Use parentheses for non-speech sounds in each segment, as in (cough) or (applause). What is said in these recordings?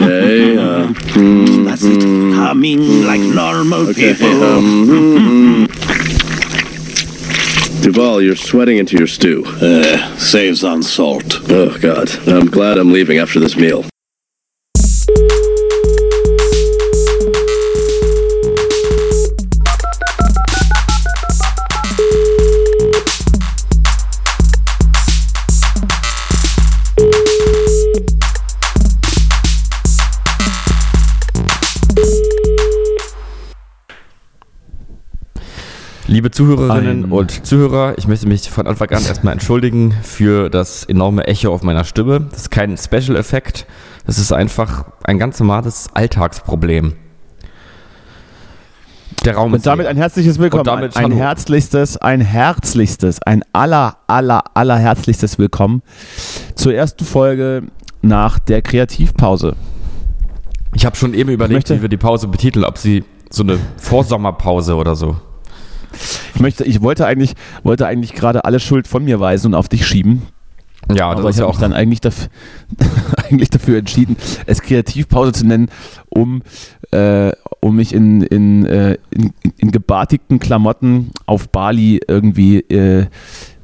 Uh, mm, That's it. Humming like normal okay. people. Um, mm, Duval, you're sweating into your stew. Uh, saves on salt. Oh, God. I'm glad I'm leaving after this meal. Liebe Zuhörerinnen Ein- und Zuhörer, ich möchte mich von Anfang an erstmal entschuldigen für das enorme Echo auf meiner Stimme. Das ist kein Special-Effekt, das ist einfach ein ganz normales Alltagsproblem. Der Raum Und ist damit ein herzliches Willkommen. Und damit ein hallo. herzlichstes, ein herzlichstes, ein aller, aller, aller herzlichstes Willkommen zur ersten Folge nach der Kreativpause. Ich habe schon eben überlegt, wie wir die Pause betiteln, ob sie so eine Vorsommerpause oder so. Ich möchte, ich wollte eigentlich, wollte eigentlich gerade alle Schuld von mir weisen und auf dich schieben. Ja, das aber ist ich ja habe mich auch dann eigentlich, daf (laughs) eigentlich dafür entschieden, es Kreativpause zu nennen, um, äh, um mich in, in, äh, in, in gebartigten Klamotten auf Bali irgendwie äh,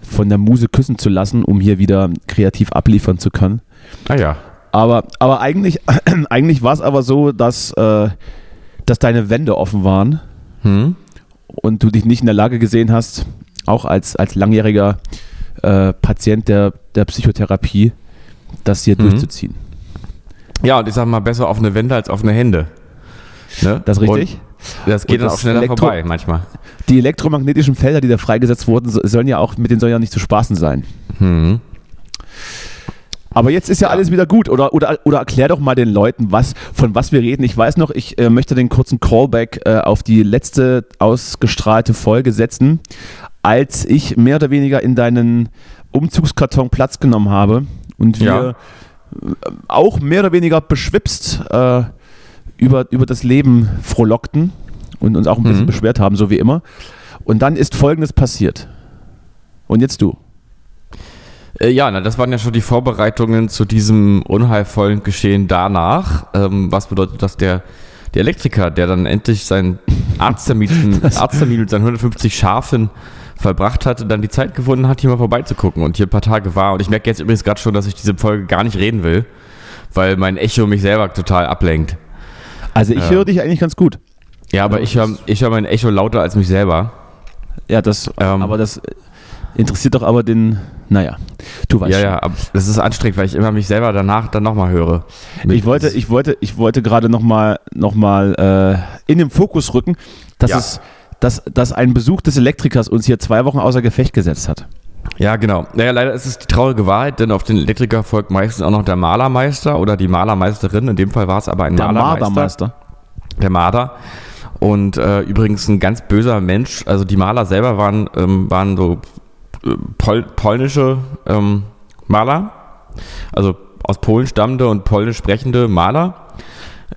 von der Muse küssen zu lassen, um hier wieder kreativ abliefern zu können. Ah ja. Aber, aber eigentlich, (clears throat) eigentlich war es aber so, dass, äh, dass deine Wände offen waren Hm? Und du dich nicht in der Lage gesehen hast, auch als, als langjähriger äh, Patient der, der Psychotherapie, das hier Mhm. durchzuziehen. Ja, und ich sag mal, besser offene Wände als offene Hände. Ne? Das ist richtig? Und das geht Und dann das auch schneller Elektro- vorbei manchmal. Die elektromagnetischen Felder, die da freigesetzt wurden, so- sollen ja auch, mit denen soll ja nicht zu spaßen sein. Hm. Aber jetzt ist ja, alles wieder gut. Oder, oder, oder erklär doch mal den Leuten, was, von was wir reden. Ich weiß noch, ich äh, möchte den kurzen Callback äh, auf die letzte ausgestrahlte Folge setzen, als ich mehr oder weniger in deinen Umzugskarton Platz genommen habe und wir Ja. äh, auch mehr oder weniger beschwipst äh, über, über das Leben frohlockten und uns auch ein bisschen Mhm. beschwert haben, so wie immer. Und dann ist Folgendes passiert. Und jetzt du. Äh, ja, na, das waren ja schon die Vorbereitungen zu diesem unheilvollen Geschehen danach. Ähm, was bedeutet, dass der, der Elektriker, der dann endlich seinen Arzttermin, (laughs) Arzttermin mit seinen 150 Schafen verbracht hatte, dann die Zeit gefunden hat, hier mal vorbeizugucken und hier ein paar Tage war. Und ich merke jetzt übrigens gerade schon, dass ich diese Folge gar nicht reden will, weil mein Echo mich selber total ablenkt. Also ich Ja. höre dich eigentlich ganz gut. Ja, aber ich höre ich hör mein Echo lauter als mich selber. Ja, das, Ähm. aber das interessiert doch aber den, naja, du weißt Ja, schon. ja, aber das ist anstrengend, weil ich immer mich selber danach dann nochmal höre. Ich wollte, ich wollte, ich wollte gerade nochmal noch mal, äh, in den Fokus rücken, dass Ja. es, dass, dass ein Besuch des Elektrikers uns hier zwei Wochen außer Gefecht gesetzt hat. Ja, genau. Naja, leider ist es die traurige Wahrheit, denn auf den Elektriker folgt meistens auch noch der Malermeister oder die Malermeisterin. In dem Fall war es aber ein Der Malermeister. Mardermeister. Der Marder. Und äh, übrigens ein ganz böser Mensch. Also die Maler selber waren, ähm, waren so pol polnische ähm, Maler. Also aus Polen stammende und polnisch sprechende Maler.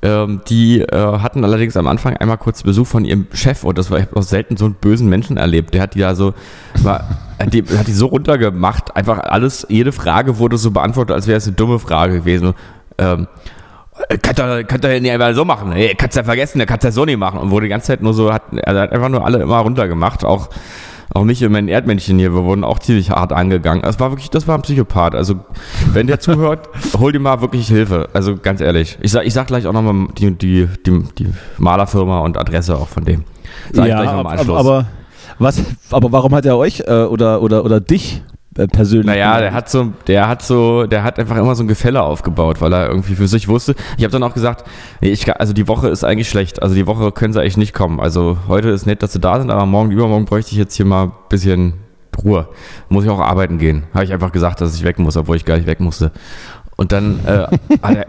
Ähm, die äh, hatten allerdings am Anfang einmal kurz Besuch von ihrem Chef und das war ich auch selten so einen bösen Menschen erlebt. Der hat die da so, war, (laughs) die, hat die so runtergemacht, einfach alles, jede Frage wurde so beantwortet, als wäre es eine dumme Frage gewesen. Ähm, Kannst du, kannst du nicht einfach so machen. Hey, kannst du ja vergessen, kannst du ja so nicht machen. Und wurde die ganze Zeit nur so, hat, also hat einfach nur alle immer runtergemacht. Auch, auch mich und mein Erdmännchen hier, wir wurden auch ziemlich hart angegangen. Das war wirklich, das war ein Psychopath. Also, wenn der zuhört, (laughs) hol dir mal wirklich Hilfe. Also, ganz ehrlich. Ich sag, ich sag gleich auch nochmal die, die, die, die Malerfirma und Adresse auch von dem. Sag ich ja, gleich noch im aber, Anschluss. aber, was, aber warum hat er euch äh, oder, oder, oder dich persönlich? Naja, der hat so, der hat so, der hat einfach immer so ein Gefälle aufgebaut, weil er irgendwie für sich wusste. Ich habe dann auch gesagt, nee, ich, also die Woche ist eigentlich schlecht. Also die Woche können sie eigentlich nicht kommen. Also heute ist nett, dass sie da sind, aber morgen, übermorgen bräuchte ich jetzt hier mal ein bisschen Ruhe. Muss ich auch arbeiten gehen. Habe ich einfach gesagt, dass ich weg muss, obwohl ich gar nicht weg musste. Und dann, äh, hat er,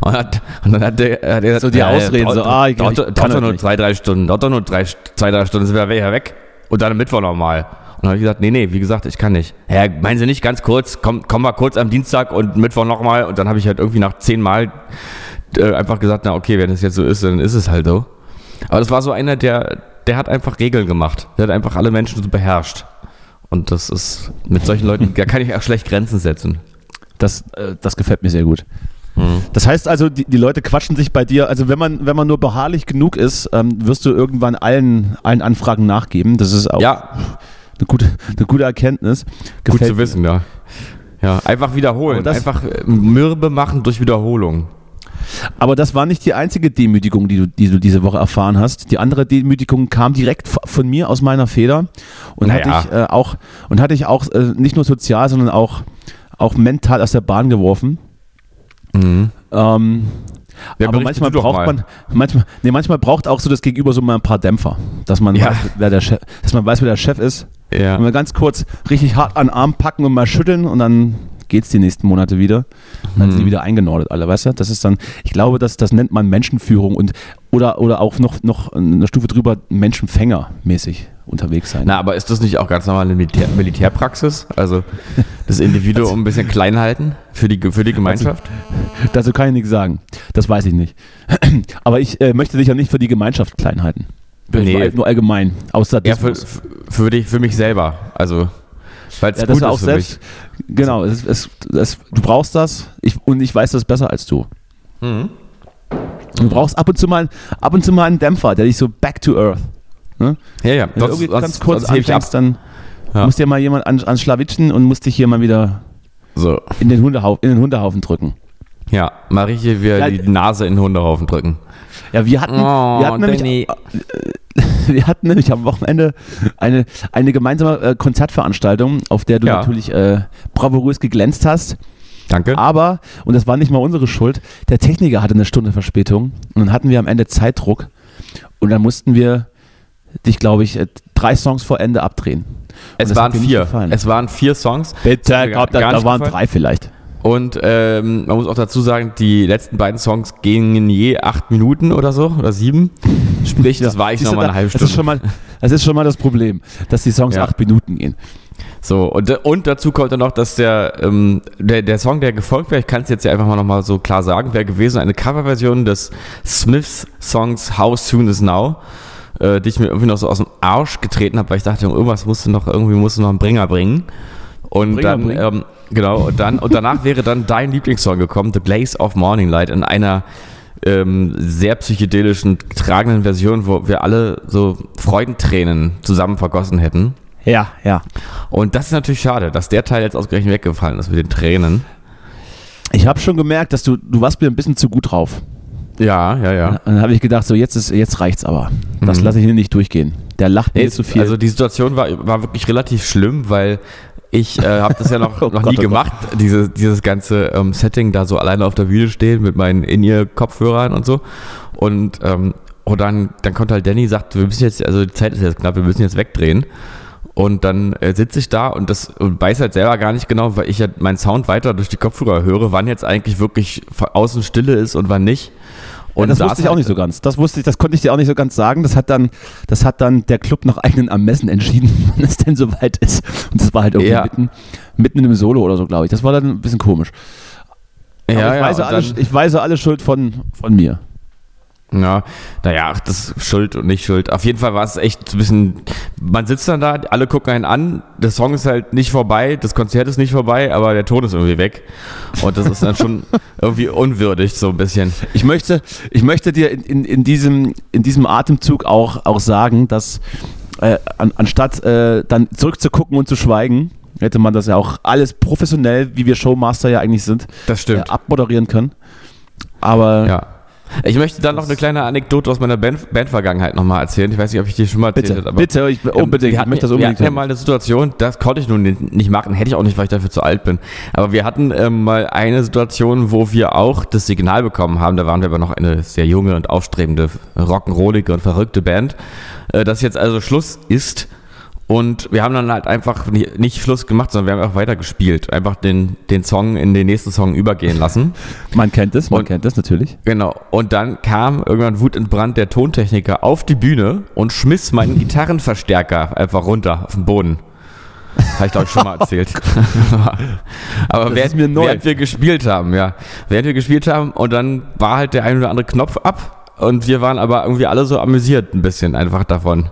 und, hat, und dann hat der, hat der So die Ausreden, so, ah, ich- dauert, ich doch das nur nicht. zwei, drei Stunden, dauert doch nur drei, zwei, drei Stunden, sind wir wieder weg. Und dann am Mittwoch nochmal. Und dann habe ich gesagt, nee, nee, wie gesagt, ich kann nicht. Ja, meinen Sie nicht ganz kurz, komm, komm mal kurz am Dienstag und Mittwoch nochmal. Und dann habe ich halt irgendwie nach zehn Mal äh, einfach gesagt, na okay, wenn das jetzt so ist, dann ist es halt so. Aber das war so einer, der, der hat einfach Regeln gemacht. Der hat einfach alle Menschen so beherrscht. Und das ist, mit solchen Leuten, (laughs) da kann ich auch schlecht Grenzen setzen. Das, äh, das gefällt mir sehr gut. Das heißt also, die, die Leute quatschen sich bei dir. Also wenn man, wenn man nur beharrlich genug ist, ähm, wirst du irgendwann allen, allen Anfragen nachgeben. Das ist auch Ja, eine, gute, eine gute Erkenntnis. gut Gefällt zu mir. wissen, ja. Ja, einfach wiederholen. Einfach äh, mürbe machen durch Wiederholung. Aber das war nicht die einzige Demütigung, die du, die du diese Woche erfahren hast. Die andere Demütigung kam direkt von mir aus meiner Feder und Naja. hatte ich äh, auch und hatte ich auch äh, nicht nur sozial, sondern auch auch mental aus der Bahn geworfen. Ähm, Ja, aber manchmal braucht mal. man, manchmal, nee, manchmal braucht auch so das Gegenüber so mal ein paar Dämpfer, dass man, Ja. weiß, wer der Chef, dass man weiß, wer der Chef ist. Ja. Und mal ganz kurz richtig hart an den Arm packen und mal schütteln und dann geht's die nächsten Monate wieder. Dann Mhm. sind die wieder eingenordet, alle, weißt du? Das ist dann, ich glaube, das, das nennt man Menschenführung und oder, oder auch noch, noch eine Stufe drüber Menschenfänger mäßig unterwegs sein. Na, aber ist das nicht auch ganz normal eine Militär Militärpraxis? Also das Individuum ein bisschen klein halten für die, für die Gemeinschaft? Dazu kann ich nichts sagen. Das weiß ich nicht. (clears throat) Aber ich äh, möchte dich ja nicht für die Gemeinschaft klein halten. Nee. Nur allgemein. Außer Ja, für, für, dich, für mich selber. Also, weil es ja, gut ist auch für selbst. mich. Genau, es, es, es, du brauchst das ich, und ich weiß das besser als du. Mhm. Du brauchst ab und zu mal ab und zu mal einen Dämpfer, der dich so back to earth. Ne? Ja, ja. Wenn du irgendwie ganz kurz sonst anfängst, dann Ja. muss dir mal jemand an, ans Schlawittchen und muss dich hier mal wieder So, in den, Hundehaufen, in den Hundehaufen drücken. ja. Mal richtig wieder Ja, die Nase in den Hundehaufen drücken. Ja, wir hatten, Oh, wir hatten nämlich, (laughs) wir hatten nämlich am Wochenende eine, eine gemeinsame äh, Konzertveranstaltung, auf der du Ja. natürlich äh, bravourös geglänzt hast. Danke. Aber, und das war nicht mal unsere Schuld, der Techniker hatte eine Stunde Verspätung und dann hatten wir am Ende Zeitdruck und dann mussten wir dich, glaube ich, äh, drei Songs vor Ende abdrehen. Und es waren vier. Es waren vier Songs. Bitte, mir glaub, da, da waren gefallen. drei vielleicht. Und ähm, man muss auch dazu sagen, die letzten beiden Songs gingen je acht Minuten oder so, oder sieben. Sprich, das war ich nochmal eine halbe Das ist, schon Stunde. mal, das ist schon mal das Problem, dass die Songs Ja. acht Minuten gehen. So, und, und dazu kommt dann noch, dass der, ähm, der, der Song, der gefolgt wäre, ich kann es jetzt ja einfach mal nochmal so klar sagen, wäre gewesen eine Coverversion des Smiths-Songs How Soon Is Now, äh, die ich mir irgendwie noch so aus dem Arsch getreten habe, weil ich dachte, irgendwas musst du noch, irgendwie musst du noch einen Bringer bringen. Und Bringer dann, bringen? ähm, genau, und dann, und danach wäre dann dein Lieblingssong gekommen, The Blaze of Morning Light, in einer ähm, sehr psychedelischen, tragenden Version, wo wir alle so Freudentränen zusammen vergossen hätten. Ja, ja. Und das ist natürlich schade, dass der Teil jetzt ausgerechnet weggefallen ist mit den Tränen. Ich habe schon gemerkt, dass du, du warst mir ein bisschen zu gut drauf. Ja, ja, ja. Und dann habe ich gedacht, so jetzt, ist, jetzt reicht's aber. Das Mhm. lasse ich hier nicht durchgehen. Der lacht Nee, mir zu viel. Also die Situation war, war wirklich relativ schlimm, weil ich äh, habe das ja noch, (laughs) Oh noch Gott, nie oh Gott. gemacht, diese, dieses ganze ähm, Setting da so alleine auf der Bühne stehen mit meinen In-Ear-Kopfhörern und so. Und, ähm, und dann, dann kommt halt Danny, sagt, wir müssen jetzt, also die Zeit ist jetzt knapp, wir müssen jetzt wegdrehen. Und dann äh, sitze ich da und das und weiß halt selber gar nicht genau, weil ich ja meinen Sound weiter durch die Kopfhörer höre, wann jetzt eigentlich wirklich außen Stille ist und wann nicht. Und ja, das wusste ich auch halt- nicht so ganz. Das wusste ich, das konnte ich dir auch nicht so ganz sagen. Das hat dann, das hat dann der Club nach eigenen Ermessen entschieden, (laughs) wann es denn soweit ist. Und das war halt irgendwie Ja. mitten, mitten in einem Solo oder so, glaube ich. Das war dann ein bisschen komisch. Ja, ich, ja, weise alle, ich weise alle Schuld von, von mir. Ja, naja, das ist Schuld und nicht Schuld. Auf jeden Fall war es echt so ein bisschen, man sitzt dann da, alle gucken einen an, der Song ist halt nicht vorbei, das Konzert ist nicht vorbei, aber der Ton ist irgendwie weg. Und das ist dann schon (laughs) irgendwie unwürdig, so ein bisschen. Ich möchte, ich möchte dir in, in, in, diesem, in diesem Atemzug auch, auch sagen, dass äh, an, anstatt äh, dann zurückzugucken und zu schweigen, hätte man das ja auch alles professionell, wie wir Showmaster ja eigentlich sind, äh, abmoderieren können. Aber Ja. Ich möchte dann noch eine kleine Anekdote aus meiner Band- Bandvergangenheit nochmal erzählen. Ich weiß nicht, ob ich die schon mal erzählt bitte, habe. bitte, ich, unbedingt, wir ich hatten, möchte das wir unbedingt hatten ja mal eine Situation, das konnte ich nun nicht machen, hätte ich auch nicht, weil ich dafür zu alt bin. Aber wir hatten ähm, mal eine Situation, wo wir auch das Signal bekommen haben, da waren wir aber noch eine sehr junge und aufstrebende, rock'n'rollige und verrückte Band, äh, dass jetzt also Schluss ist Und wir haben dann halt einfach nicht Schluss gemacht, sondern wir haben einfach weiter gespielt. Einfach den, den Song in den nächsten Song übergehen lassen. (laughs) Man kennt es, man Und- kennt es natürlich. Genau. Und dann kam irgendwann wutentbrannt der Tontechniker auf die Bühne und schmiss meinen Gitarrenverstärker einfach runter auf den Boden. (laughs) Habe ich glaube ich schon mal erzählt. (laughs) Aber Das während, ist mir neu. während wir gespielt haben, ja. Während wir gespielt haben und dann war halt der ein oder andere Knopf ab und wir waren aber irgendwie alle so amüsiert ein bisschen einfach davon.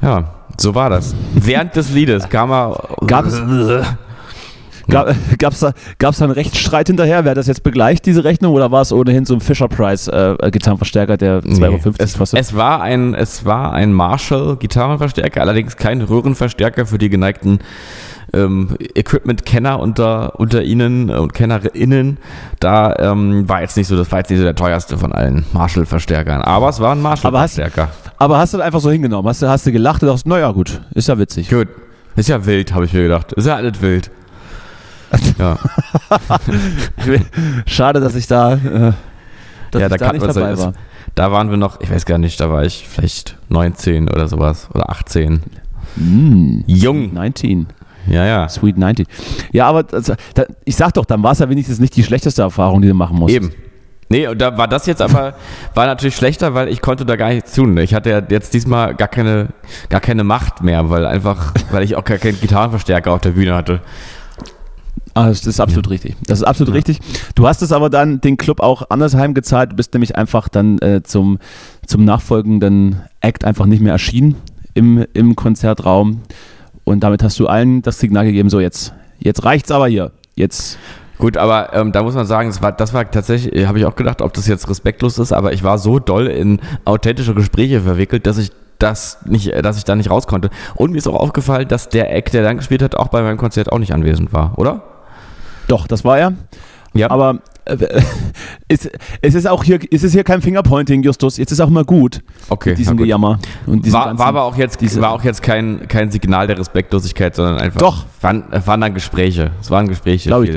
Ja, so war das. Während des Liedes kam er. Gab es- Gab es da, gab's da einen Rechtsstreit hinterher? Wer hat das jetzt begleicht, diese Rechnung? Oder war es ohnehin so ein Fisher-Price äh, Gitarrenverstärker, der 2,50 Euro es, kostet? es war ein, es war ein Marshall Gitarrenverstärker, allerdings kein Röhrenverstärker für die geneigten ähm, Equipment-Kenner unter, unter Ihnen und KennerInnen. Da ähm, war jetzt nicht so, das war jetzt nicht so der teuerste von allen Marshall-Verstärkern. Aber es war ein Marshall-Verstärker. Aber hast du das einfach so hingenommen? Hast du, hast du gelacht und dachtest, naja gut, ist ja witzig. Gut. Ist ja wild, habe ich mir gedacht. Ist ja alles wild. (laughs) Ja, (laughs) Schade, dass ich da, äh, dass ja ich da, da kann nicht man dabei so, war. da waren wir noch, ich weiß gar nicht, da war ich vielleicht 19 oder sowas oder 18. Mm, Jung. 19. Ja, ja. Sweet 19. Ja, aber das, da, ich sag doch, dann war es ja wenigstens nicht die schlechteste Erfahrung, die du machen musst. Eben. Nee, und da war das jetzt aber, war natürlich schlechter, weil ich konnte da gar nichts tun. Ich hatte ja jetzt diesmal gar keine, gar keine Macht mehr, weil einfach, weil ich auch gar keinen Gitarrenverstärker auf der Bühne hatte. Ah, das ist absolut richtig. Das ist absolut richtig. Du hast es aber dann den Club auch anders heimgezahlt. Du bist nämlich einfach dann äh, zum, zum nachfolgenden Act einfach nicht mehr erschienen im, im Konzertraum. Und damit hast du allen das Signal gegeben, so jetzt, jetzt reicht's aber hier. Jetzt, Gut, aber ähm, da muss man sagen, das war, das war tatsächlich, äh, habe ich auch gedacht, ob das jetzt respektlos ist, aber ich war so doll in authentische Gespräche verwickelt, dass ich das nicht, äh, dass ich da nicht raus konnte. Und mir ist auch aufgefallen, dass der Act, der dann gespielt hat, auch bei meinem Konzert auch nicht anwesend war, oder? doch, das war er. Ja. Aber äh, (laughs) es, es ist auch hier, es ist hier kein Fingerpointing, Justus. Jetzt ist auch mal gut. Okay, mit diesem gut. Gejammer. Und diesem War, ganzen- war aber auch jetzt, diese- war auch jetzt kein, kein Signal der Respektlosigkeit, sondern einfach. Doch. Waren, es waren dann Gespräche. Es waren Gespräche. Glaub ich.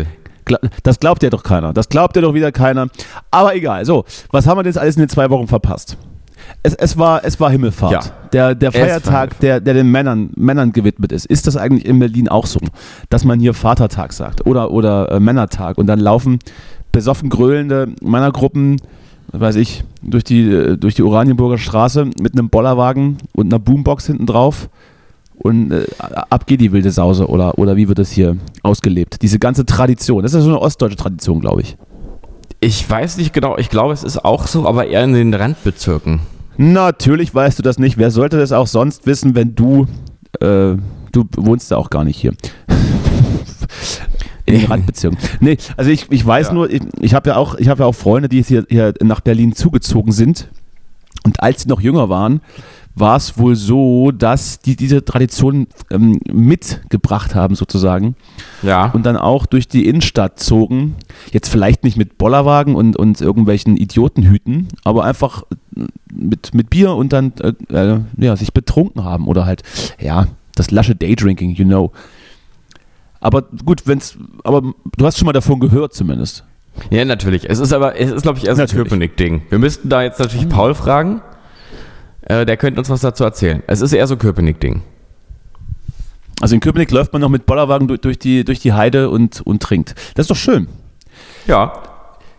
Das glaubt ja doch keiner. Das glaubt ja doch wieder keiner. Aber egal. So, was haben wir denn jetzt alles in den zwei Wochen verpasst? Es, es, war, es war Himmelfahrt. Ja. Der, der Feiertag, der, der den Männern, Männern gewidmet ist. Ist das eigentlich in Berlin auch so, dass man hier Vatertag sagt oder, oder äh, Männertag und dann laufen besoffen gröhlende Männergruppen, weiß ich, durch die, äh, durch die Oranienburger Straße mit einem Bollerwagen und einer Boombox hinten drauf und äh, ab geht die wilde Sause oder, oder wie wird das hier ausgelebt? Diese ganze Tradition, das ist so eine ostdeutsche Tradition, glaube ich. Ich weiß nicht genau, ich glaube, es ist auch so, aber eher in den Randbezirken. Natürlich weißt du das nicht. Wer sollte das auch sonst wissen, wenn du, äh, du wohnst ja auch gar nicht hier. In den Randbezirken. Nee, also ich, ich weiß Ja. nur, ich, ich habe ja auch, ich habe ja auch Freunde, die jetzt hier, hier nach Berlin zugezogen sind. Und als sie noch jünger waren, war es wohl so, dass die diese Tradition ähm, mitgebracht haben, sozusagen. Ja. und dann auch durch die Innenstadt zogen. Jetzt vielleicht nicht mit Bollerwagen und, und irgendwelchen Idiotenhüten, aber einfach äh, mit, mit Bier und dann äh, äh, ja, sich betrunken haben oder halt, ja, das lasche Daydrinking, you know. Aber gut, wenn's, aber du hast schon mal davon gehört zumindest. ja, natürlich. Es ist aber, es ist, glaube ich, erst ein. Köpenick-Ding. Wir müssten da jetzt natürlich Paul fragen. Äh, der könnte uns was dazu erzählen. Es ist eher so ein Köpenick-Ding. Also in Köpenick läuft man noch mit Bollerwagen durch, durch, die, durch die Heide und, und trinkt. Das ist doch schön. Ja.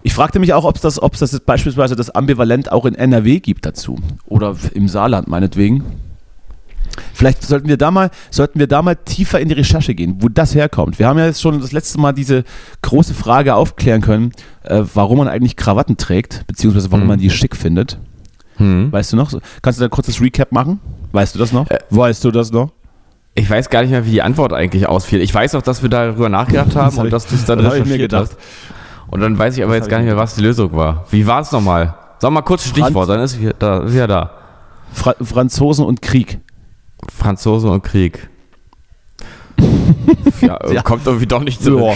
Ich fragte mich auch, ob es das, ob's das beispielsweise das Ambivalent auch in NRW gibt dazu. Oder im Saarland meinetwegen. Vielleicht sollten wir da mal, sollten wir da mal tiefer in die Recherche gehen, wo das herkommt. Wir haben ja jetzt schon das letzte Mal diese große Frage aufklären können, äh, warum man eigentlich Krawatten trägt, beziehungsweise warum Hm. man die schick findet. Hm. Weißt du noch? Kannst du da kurz das Recap machen? Weißt du das noch? Äh, weißt du das noch? Ich weiß gar nicht mehr, wie die Antwort eigentlich ausfiel. Ich weiß auch, dass wir darüber nachgedacht (laughs) haben Das und dass du es dann das ich mir recherchiert gedacht. hast. Und dann weiß ich aber Das jetzt gar ich nicht mehr, was die Lösung war. Wie war es nochmal? Sag mal kurz Stichwort, Franz- dann ist wieder da. Ist wieder da. Fra Franzosen und Krieg. Franzose und Krieg. (laughs) ja, Ja. kommt irgendwie doch nicht zurück.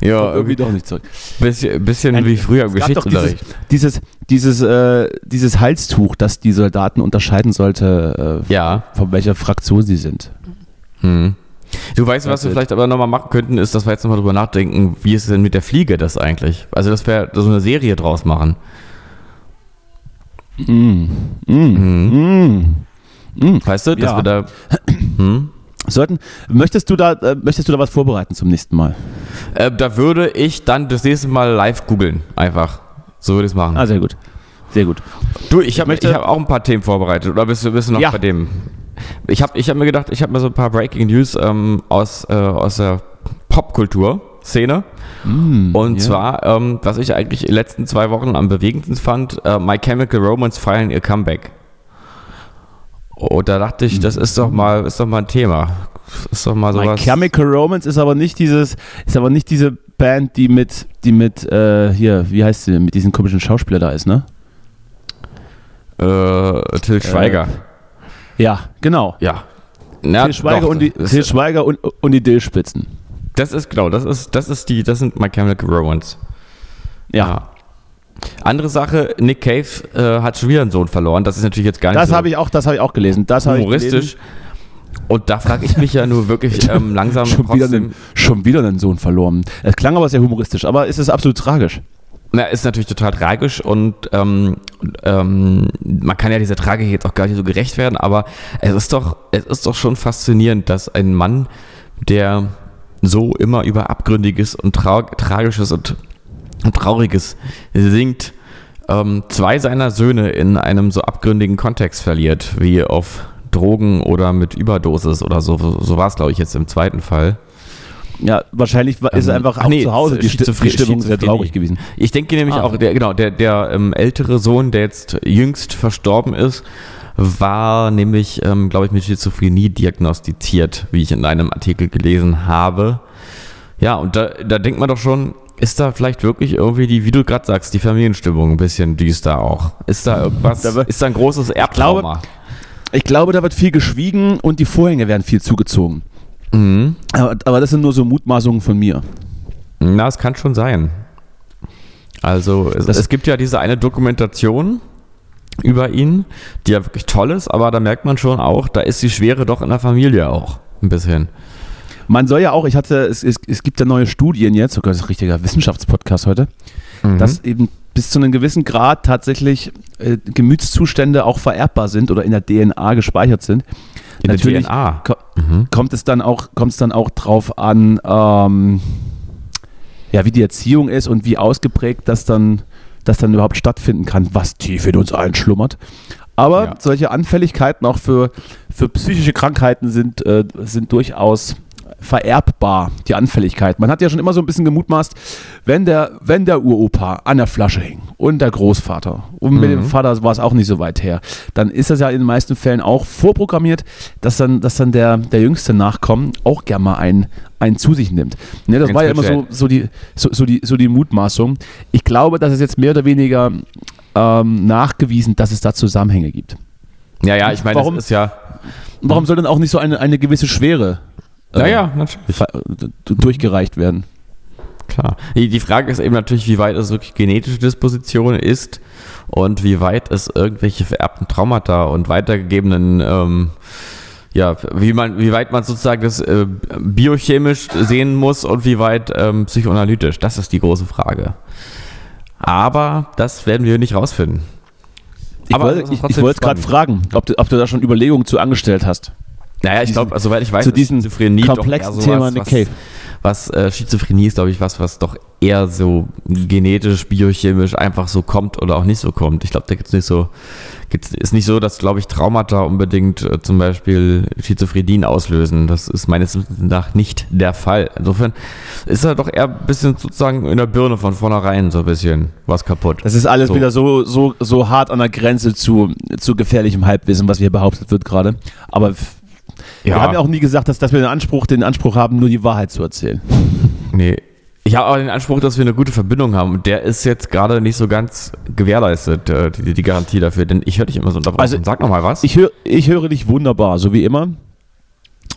Ja, irgendwie irgendwie doch nicht zurück. bisschen, bisschen wie früher im Geschichtsunterricht. Dieses, dieses, dieses, äh, dieses Halstuch, das die Soldaten unterscheiden sollte, äh, Ja. von welcher Fraktion sie sind. Hm. Du weißt, was wir vielleicht aber nochmal machen könnten, ist, dass wir jetzt nochmal drüber nachdenken, wie ist es denn mit der Fliege das eigentlich? Also, dass wir so eine Serie draus machen. Mm. Mm. Mhm. Mm. Weißt du, dass Ja. wir da Sollten, möchtest, du da, äh, möchtest du da was vorbereiten zum nächsten Mal? Äh, da würde ich dann das nächste Mal live googeln. Einfach. So würde ich es machen. Ah, sehr gut. Sehr gut. du, ich habe hab auch ein paar Themen vorbereitet. Oder bist du, bist du noch Ja. bei dem? Ich habe ich hab mir gedacht, ich habe mir so ein paar Breaking News ähm, aus, äh, aus der Popkultur-Szene. Und ja. zwar, ähm, was ich eigentlich in den letzten zwei Wochen am bewegendsten fand, äh, My Chemical Romance feiern ihr Comeback. Und da dachte ich, das ist doch mal, ist doch mal ein Thema. Ist doch mal My sowas. Chemical Romance ist aber nicht dieses, ist aber nicht diese Band, die mit, die mit, äh, hier, wie heißt sie, mit diesem komischen Schauspieler da ist, ne? äh, Till Schweiger. Ja, genau. ja. Na, Till Schweiger, doch, und die, das- Till Schweiger und, und die Dillspitzen. Das ist genau, das ist, das ist die, das sind My Chemical Romance. Ja. Andere Sache, Nick Cave äh, hat schon wieder einen Sohn verloren. Das ist natürlich jetzt gar nicht Das so habe ich auch, das habe ich auch gelesen. Das habe ich humoristisch. Und da frage ich mich ja nur wirklich (laughs) ähm, langsam. Schon wieder, trotzdem. einen, schon wieder einen Sohn verloren. Es klang aber sehr humoristisch, aber es ist absolut tragisch. Na, ist natürlich total tragisch und ähm, ähm, man kann ja dieser Tragik jetzt auch gar nicht so gerecht werden, aber es ist doch, es ist doch schon faszinierend, dass ein Mann, der so immer über Abgründiges und Trau Tragisches und, und Trauriges singt, ähm, zwei seiner Söhne in einem so abgründigen Kontext verliert, wie auf Drogen oder mit Überdosis oder so. So war es, glaube ich, jetzt im zweiten Fall. Ja, wahrscheinlich war- ist Ähm, einfach ach auch nee, zu Hause die, die Stimmung sehr traurig gewesen. Ich denke nämlich Ah. auch, der, genau, der, der ähm, ältere Sohn, der jetzt jüngst verstorben ist, war nämlich, ähm, glaube ich, mit Schizophrenie diagnostiziert, wie ich in einem Artikel gelesen habe. Ja, und da, da denkt man doch schon, ist da vielleicht wirklich irgendwie die, wie du gerade sagst, die Familienstimmung ein bisschen düster auch? Ist da irgendwas, ist da ein großes Erbtrauma? Ich glaube, da wird viel geschwiegen und die Vorhänge werden viel zugezogen. Mhm. Aber, aber das sind nur so Mutmaßungen von mir. Na, es kann schon sein. Also es, es gibt ja diese eine Dokumentation über ihn, die ja wirklich toll ist, aber da merkt man schon auch, da ist die Schwere doch in der Familie auch ein bisschen. Man soll ja auch, ich hatte, es, es, es gibt ja neue Studien jetzt, sogar das ist ein richtiger Wissenschaftspodcast heute, Mhm. dass eben bis zu einem gewissen Grad tatsächlich äh, Gemütszustände auch vererbbar sind oder in der DNA gespeichert sind. in natürlich der DNA. ko Mhm. kommt es dann auch, kommt es dann auch drauf an, ähm, ja, wie die Erziehung ist und wie ausgeprägt das dann, das dann überhaupt stattfinden kann, was tief in uns einschlummert. Aber Ja. solche Anfälligkeiten auch für, für psychische Krankheiten sind, äh, sind durchaus vererbbar, die Anfälligkeit. Man hat ja schon immer so ein bisschen gemutmaßt, wenn der, wenn der Uropa an der Flasche hing und der Großvater und mit dem Vater war es auch nicht so weit her, dann ist das ja in den meisten Fällen auch vorprogrammiert, dass dann, dass dann der, der jüngste Nachkommen auch gerne mal einen, einen zu sich nimmt. Ne, das Ganz war ja immer so, so, die, so, so, die, so die Mutmaßung. Ich glaube, dass es jetzt mehr oder weniger ähm, nachgewiesen, dass es da Zusammenhänge gibt. Ja, ja, ich meine, Warum- ja. Warum soll dann auch nicht so eine, eine gewisse Schwere Naja, natürlich. ver- d- durchgereicht werden? Klar. Die Frage ist eben natürlich, wie weit es wirklich genetische Disposition ist und wie weit es irgendwelche vererbten Traumata und weitergegebenen, ähm, ja, wie man, wie weit man sozusagen das äh, biochemisch sehen muss und wie weit ähm, psychoanalytisch. Das ist die große Frage. Aber das werden wir nicht rausfinden. Ich Aber wollte ich, ich wollte gerade fragen, ob du, ob du da schon Überlegungen zu angestellt hast. Naja, ich glaube, soweit ich weiß, zu diesem Schizophrenie doch komplexen eher Thema Nick was, Cave. was äh, Schizophrenie ist, glaube ich, was, was doch eher so genetisch, biochemisch einfach so kommt oder auch nicht so kommt. Ich glaube, da gibt's nicht so, gibt's, ist nicht so, dass, glaube ich, Traumata unbedingt äh, zum Beispiel Schizophrenien auslösen. Das ist meines Wissens nach nicht der Fall. Insofern ist da doch eher ein bisschen sozusagen in der Birne von vornherein so ein bisschen was kaputt. Das ist alles So. wieder so, so, so hart an der Grenze zu, zu gefährlichem Halbwissen, was hier behauptet wird gerade. Aber f- wir haben ja auch nie gesagt, dass, dass wir den Anspruch, den Anspruch haben, nur die Wahrheit zu erzählen. Nee. Ich habe aber den Anspruch, dass wir eine gute Verbindung haben. Und der ist jetzt gerade nicht so ganz gewährleistet, äh, die, die Garantie dafür. Denn ich höre dich immer so unterbrochen. Also, Sag nochmal was. Ich, hör, ich höre dich wunderbar, so wie immer.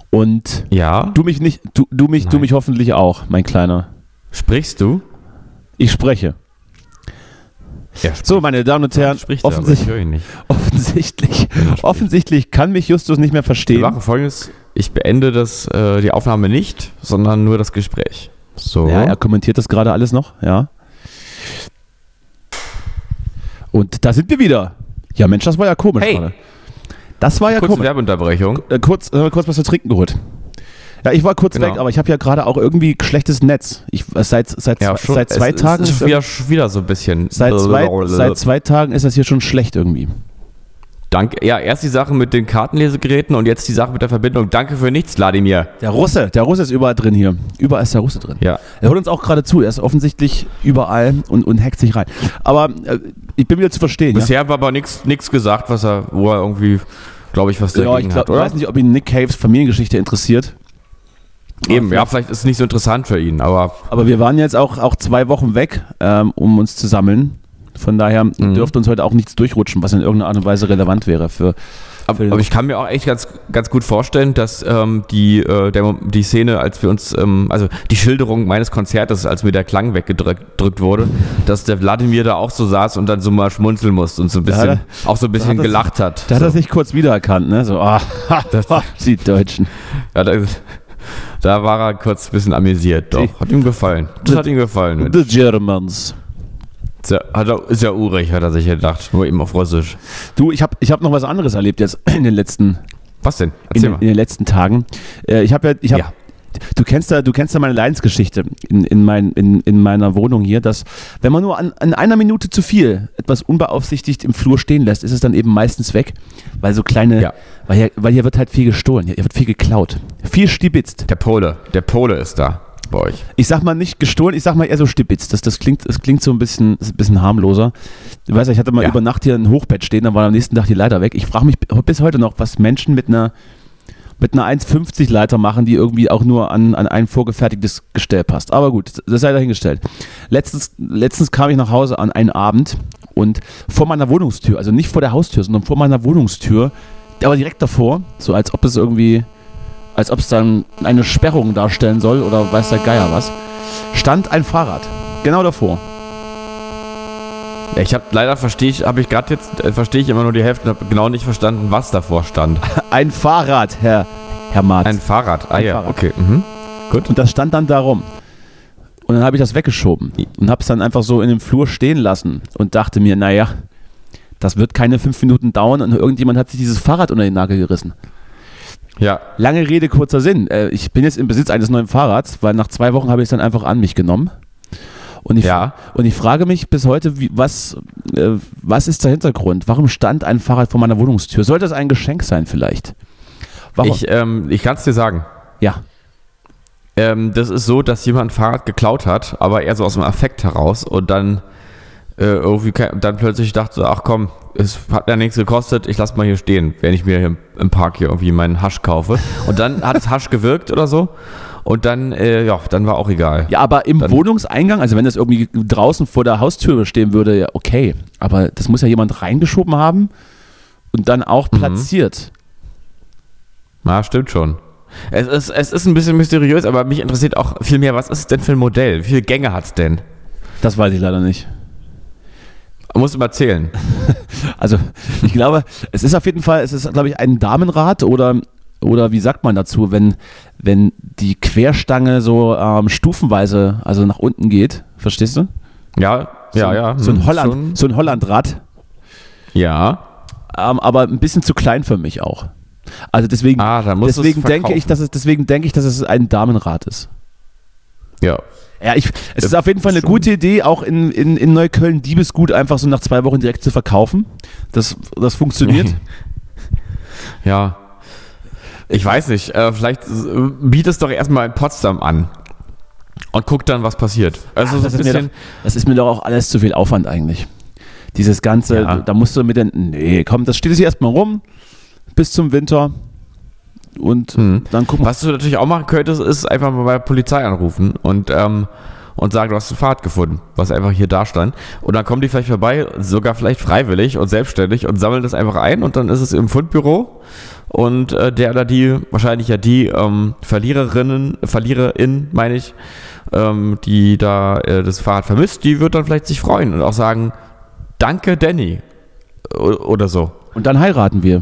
Und ja. du mich nicht, du, du mich, du Nein. mich hoffentlich auch, mein Kleiner. Sprichst du? Ich spreche. Ja, So, meine Damen und Herren, spricht offensichtlich, höre ihn nicht. offensichtlich, offensichtlich kann mich Justus nicht mehr Wir verstehen. machen folgendes. Ich beende das, äh, die Aufnahme nicht, sondern nur das Gespräch. So. Ja, er kommentiert das gerade alles noch, ja. Und da sind wir wieder. Ja, Mensch, das war ja komisch Hey. gerade. Das war ja Kurze komisch. Werbeunterbrechung. Äh, kurz, äh, kurz was zu trinken geholt. Ja, ich war kurz Genau. weg, aber ich habe ja gerade auch irgendwie schlechtes Netz. Ich, äh, seit, seit, Ja, zwei, seit zwei es Tagen Ist ist wieder, wieder so ein bisschen. Seit zwei, seit zwei Tagen ist das hier schon schlecht irgendwie. Danke. Ja, erst die Sache mit den Kartenlesegeräten und jetzt die Sache mit der Verbindung. Danke für nichts, Wladimir. Der Russe, der Russe ist überall drin hier. Überall ist der Russe drin. Ja. Er hört uns auch gerade zu. Er ist offensichtlich überall und, und hackt sich rein. Aber äh, ich bin wieder zu verstehen. Ja, Bisher war aber nichts gesagt, was er, wo er irgendwie, glaube ich, was ja dagegen ich hat, glaub, oder? weiß nicht, ob ihn Nick Caves Familiengeschichte interessiert. Eben, ja, vielleicht ist es nicht so interessant für ihn, aber Aber wir waren jetzt auch, auch zwei Wochen weg, ähm, um uns zu sammeln. Von daher Mhm. dürfte uns heute auch nichts durchrutschen, was in irgendeiner Art und Weise relevant wäre für. Aber, aber ich kann mir auch echt ganz, ganz gut vorstellen, dass ähm, die, äh, der, die Szene, als wir uns, ähm, also die Schilderung meines Konzertes, als mir der Klang weggedrückt gedrückt wurde, dass der Wladimir da auch so saß und dann so mal schmunzeln musste und so ein hat bisschen, er- auch so ein bisschen hat gelacht hat. Da hat so. er sich kurz wiedererkannt, ne? So, ah, (laughs) Das- die Deutschen. ja, da, da war er kurz ein bisschen amüsiert, doch. Hat ihm gefallen. Das hat ihm gefallen. The Germans. Ist ja, hat er, ist ja urig, hat er sich gedacht. Nur eben auf Russisch. Du, ich habe ich hab noch was anderes erlebt jetzt in den letzten, Was denn? in, Erzähl den- mal. in den letzten Tagen. Äh, ich habe ja, ich hab, Ja. Du kennst ja, du kennst ja meine Leidensgeschichte in, in, mein, in, in meiner Wohnung hier, dass wenn man nur an, an einer Minute zu viel etwas unbeaufsichtigt im Flur stehen lässt, ist es dann eben meistens weg, weil so kleine, Ja. weil, hier, weil hier wird halt viel gestohlen, hier wird viel geklaut, viel stibitzt. Der Pole. Der Pole ist da bei euch. Ich sag mal nicht gestohlen, ich sag mal eher so stibitzt. Das, das, klingt, das klingt so ein bisschen, ein bisschen harmloser. Du weißt, ja, ich hatte mal Ja. über Nacht hier ein Hochbett stehen, dann war am nächsten Tag die Leiter weg. Ich frage mich bis heute noch, was Menschen mit einer, mit einer 1,50 Leiter machen, die irgendwie auch nur an, an ein vorgefertigtes Gestell passt. Aber gut, das sei dahingestellt. Letztens, letztens kam ich nach Hause an einen Abend und vor meiner Wohnungstür, also nicht vor der Haustür, sondern vor meiner Wohnungstür, aber direkt davor, so als ob es irgendwie als ob es dann eine Sperrung darstellen soll oder weiß der Geier was, stand ein Fahrrad. Genau davor. Ich habe leider verstehe ich, habe ich gerade jetzt äh, verstehe ich immer nur die Hälfte und habe genau nicht verstanden, was davor stand. (laughs) Ein Fahrrad, Herr, Herr Marz. Ein Fahrrad. Ah Ein ja, Fahrrad. okay. Mhm. Gut. und das stand dann darum. Und dann habe ich das weggeschoben und habe es dann einfach so in dem Flur stehen lassen und dachte mir, naja, das wird keine fünf Minuten dauern und irgendjemand hat sich dieses Fahrrad unter den Nagel gerissen. Ja, Lange Rede, kurzer Sinn. Äh, Ich bin jetzt im Besitz eines neuen Fahrrads, weil nach zwei Wochen habe ich es dann einfach an mich genommen. Und ich, Ja. und ich frage mich bis heute, wie, was, äh, was ist der Hintergrund? Warum stand ein Fahrrad vor meiner Wohnungstür? Sollte es ein Geschenk sein vielleicht? Warum? ich, ähm, ich kann es dir sagen. ja. Ähm, das ist so, dass jemand ein Fahrrad geklaut hat, aber eher so aus dem Affekt heraus und dann äh, irgendwie kein, dann plötzlich dachte, ach komm, es hat ja nichts gekostet, ich lass mal hier stehen, wenn ich mir hier im Park hier irgendwie meinen Hasch kaufe. Und dann hat es Hasch gewirkt oder so. Und dann, äh, ja, dann war auch egal. Ja, aber im Dann- Wohnungseingang, also wenn das irgendwie draußen vor der Haustür stehen würde, ja, okay. Aber das muss ja jemand reingeschoben haben und dann auch Mhm. platziert. Ja, stimmt schon. Es ist, es ist ein bisschen mysteriös, aber mich interessiert auch viel mehr, was ist es denn für ein Modell? Wie viele Gänge hat es denn? Das weiß ich leider nicht. Musst du mal zählen. (laughs) Also ich glaube, es ist auf jeden Fall, es ist, glaube ich, ein Damenrad oder, oder wie sagt man dazu, wenn, wenn die Querstange so ähm, stufenweise, also nach unten geht, verstehst du? Ja, ja, so, ja. So ein hm, Holland, schon. so ein Hollandrad, Ja. ähm, aber ein bisschen zu klein für mich auch. Also deswegen, Ah, deswegen denke ich, dass es, deswegen denke ich, dass es ein Damenrad ist. Ja. Ja, ich, es ist Ja, auf jeden Fall eine gute Idee, auch in, in, in Neukölln Diebesgut einfach so nach zwei Wochen direkt zu verkaufen. Das, das funktioniert. (laughs) Ja. Ich weiß nicht. Äh, vielleicht biet es doch erstmal in Potsdam an. Und guck dann, was passiert. Also so das, ein ist doch, das ist mir doch auch alles zu viel Aufwand eigentlich. Dieses Ganze, Ja. da musst du mit den. Nee, komm, das steht hier erstmal rum bis zum Winter. Und Hm. dann gucken. Was du natürlich auch machen könntest, ist einfach mal bei der Polizei anrufen und, ähm, und sagen, du hast ein Fahrrad gefunden, was einfach hier da stand. Und dann kommen die vielleicht vorbei, sogar vielleicht freiwillig und selbstständig und sammeln das einfach ein und dann ist es im Fundbüro. Und äh, der oder die, wahrscheinlich ja die ähm, Verliererinnen, Verliererin, meine ich, ähm, die da äh, das Fahrrad vermisst, die wird dann vielleicht sich freuen und auch sagen, danke Danny. O- Oder so. Und dann heiraten wir.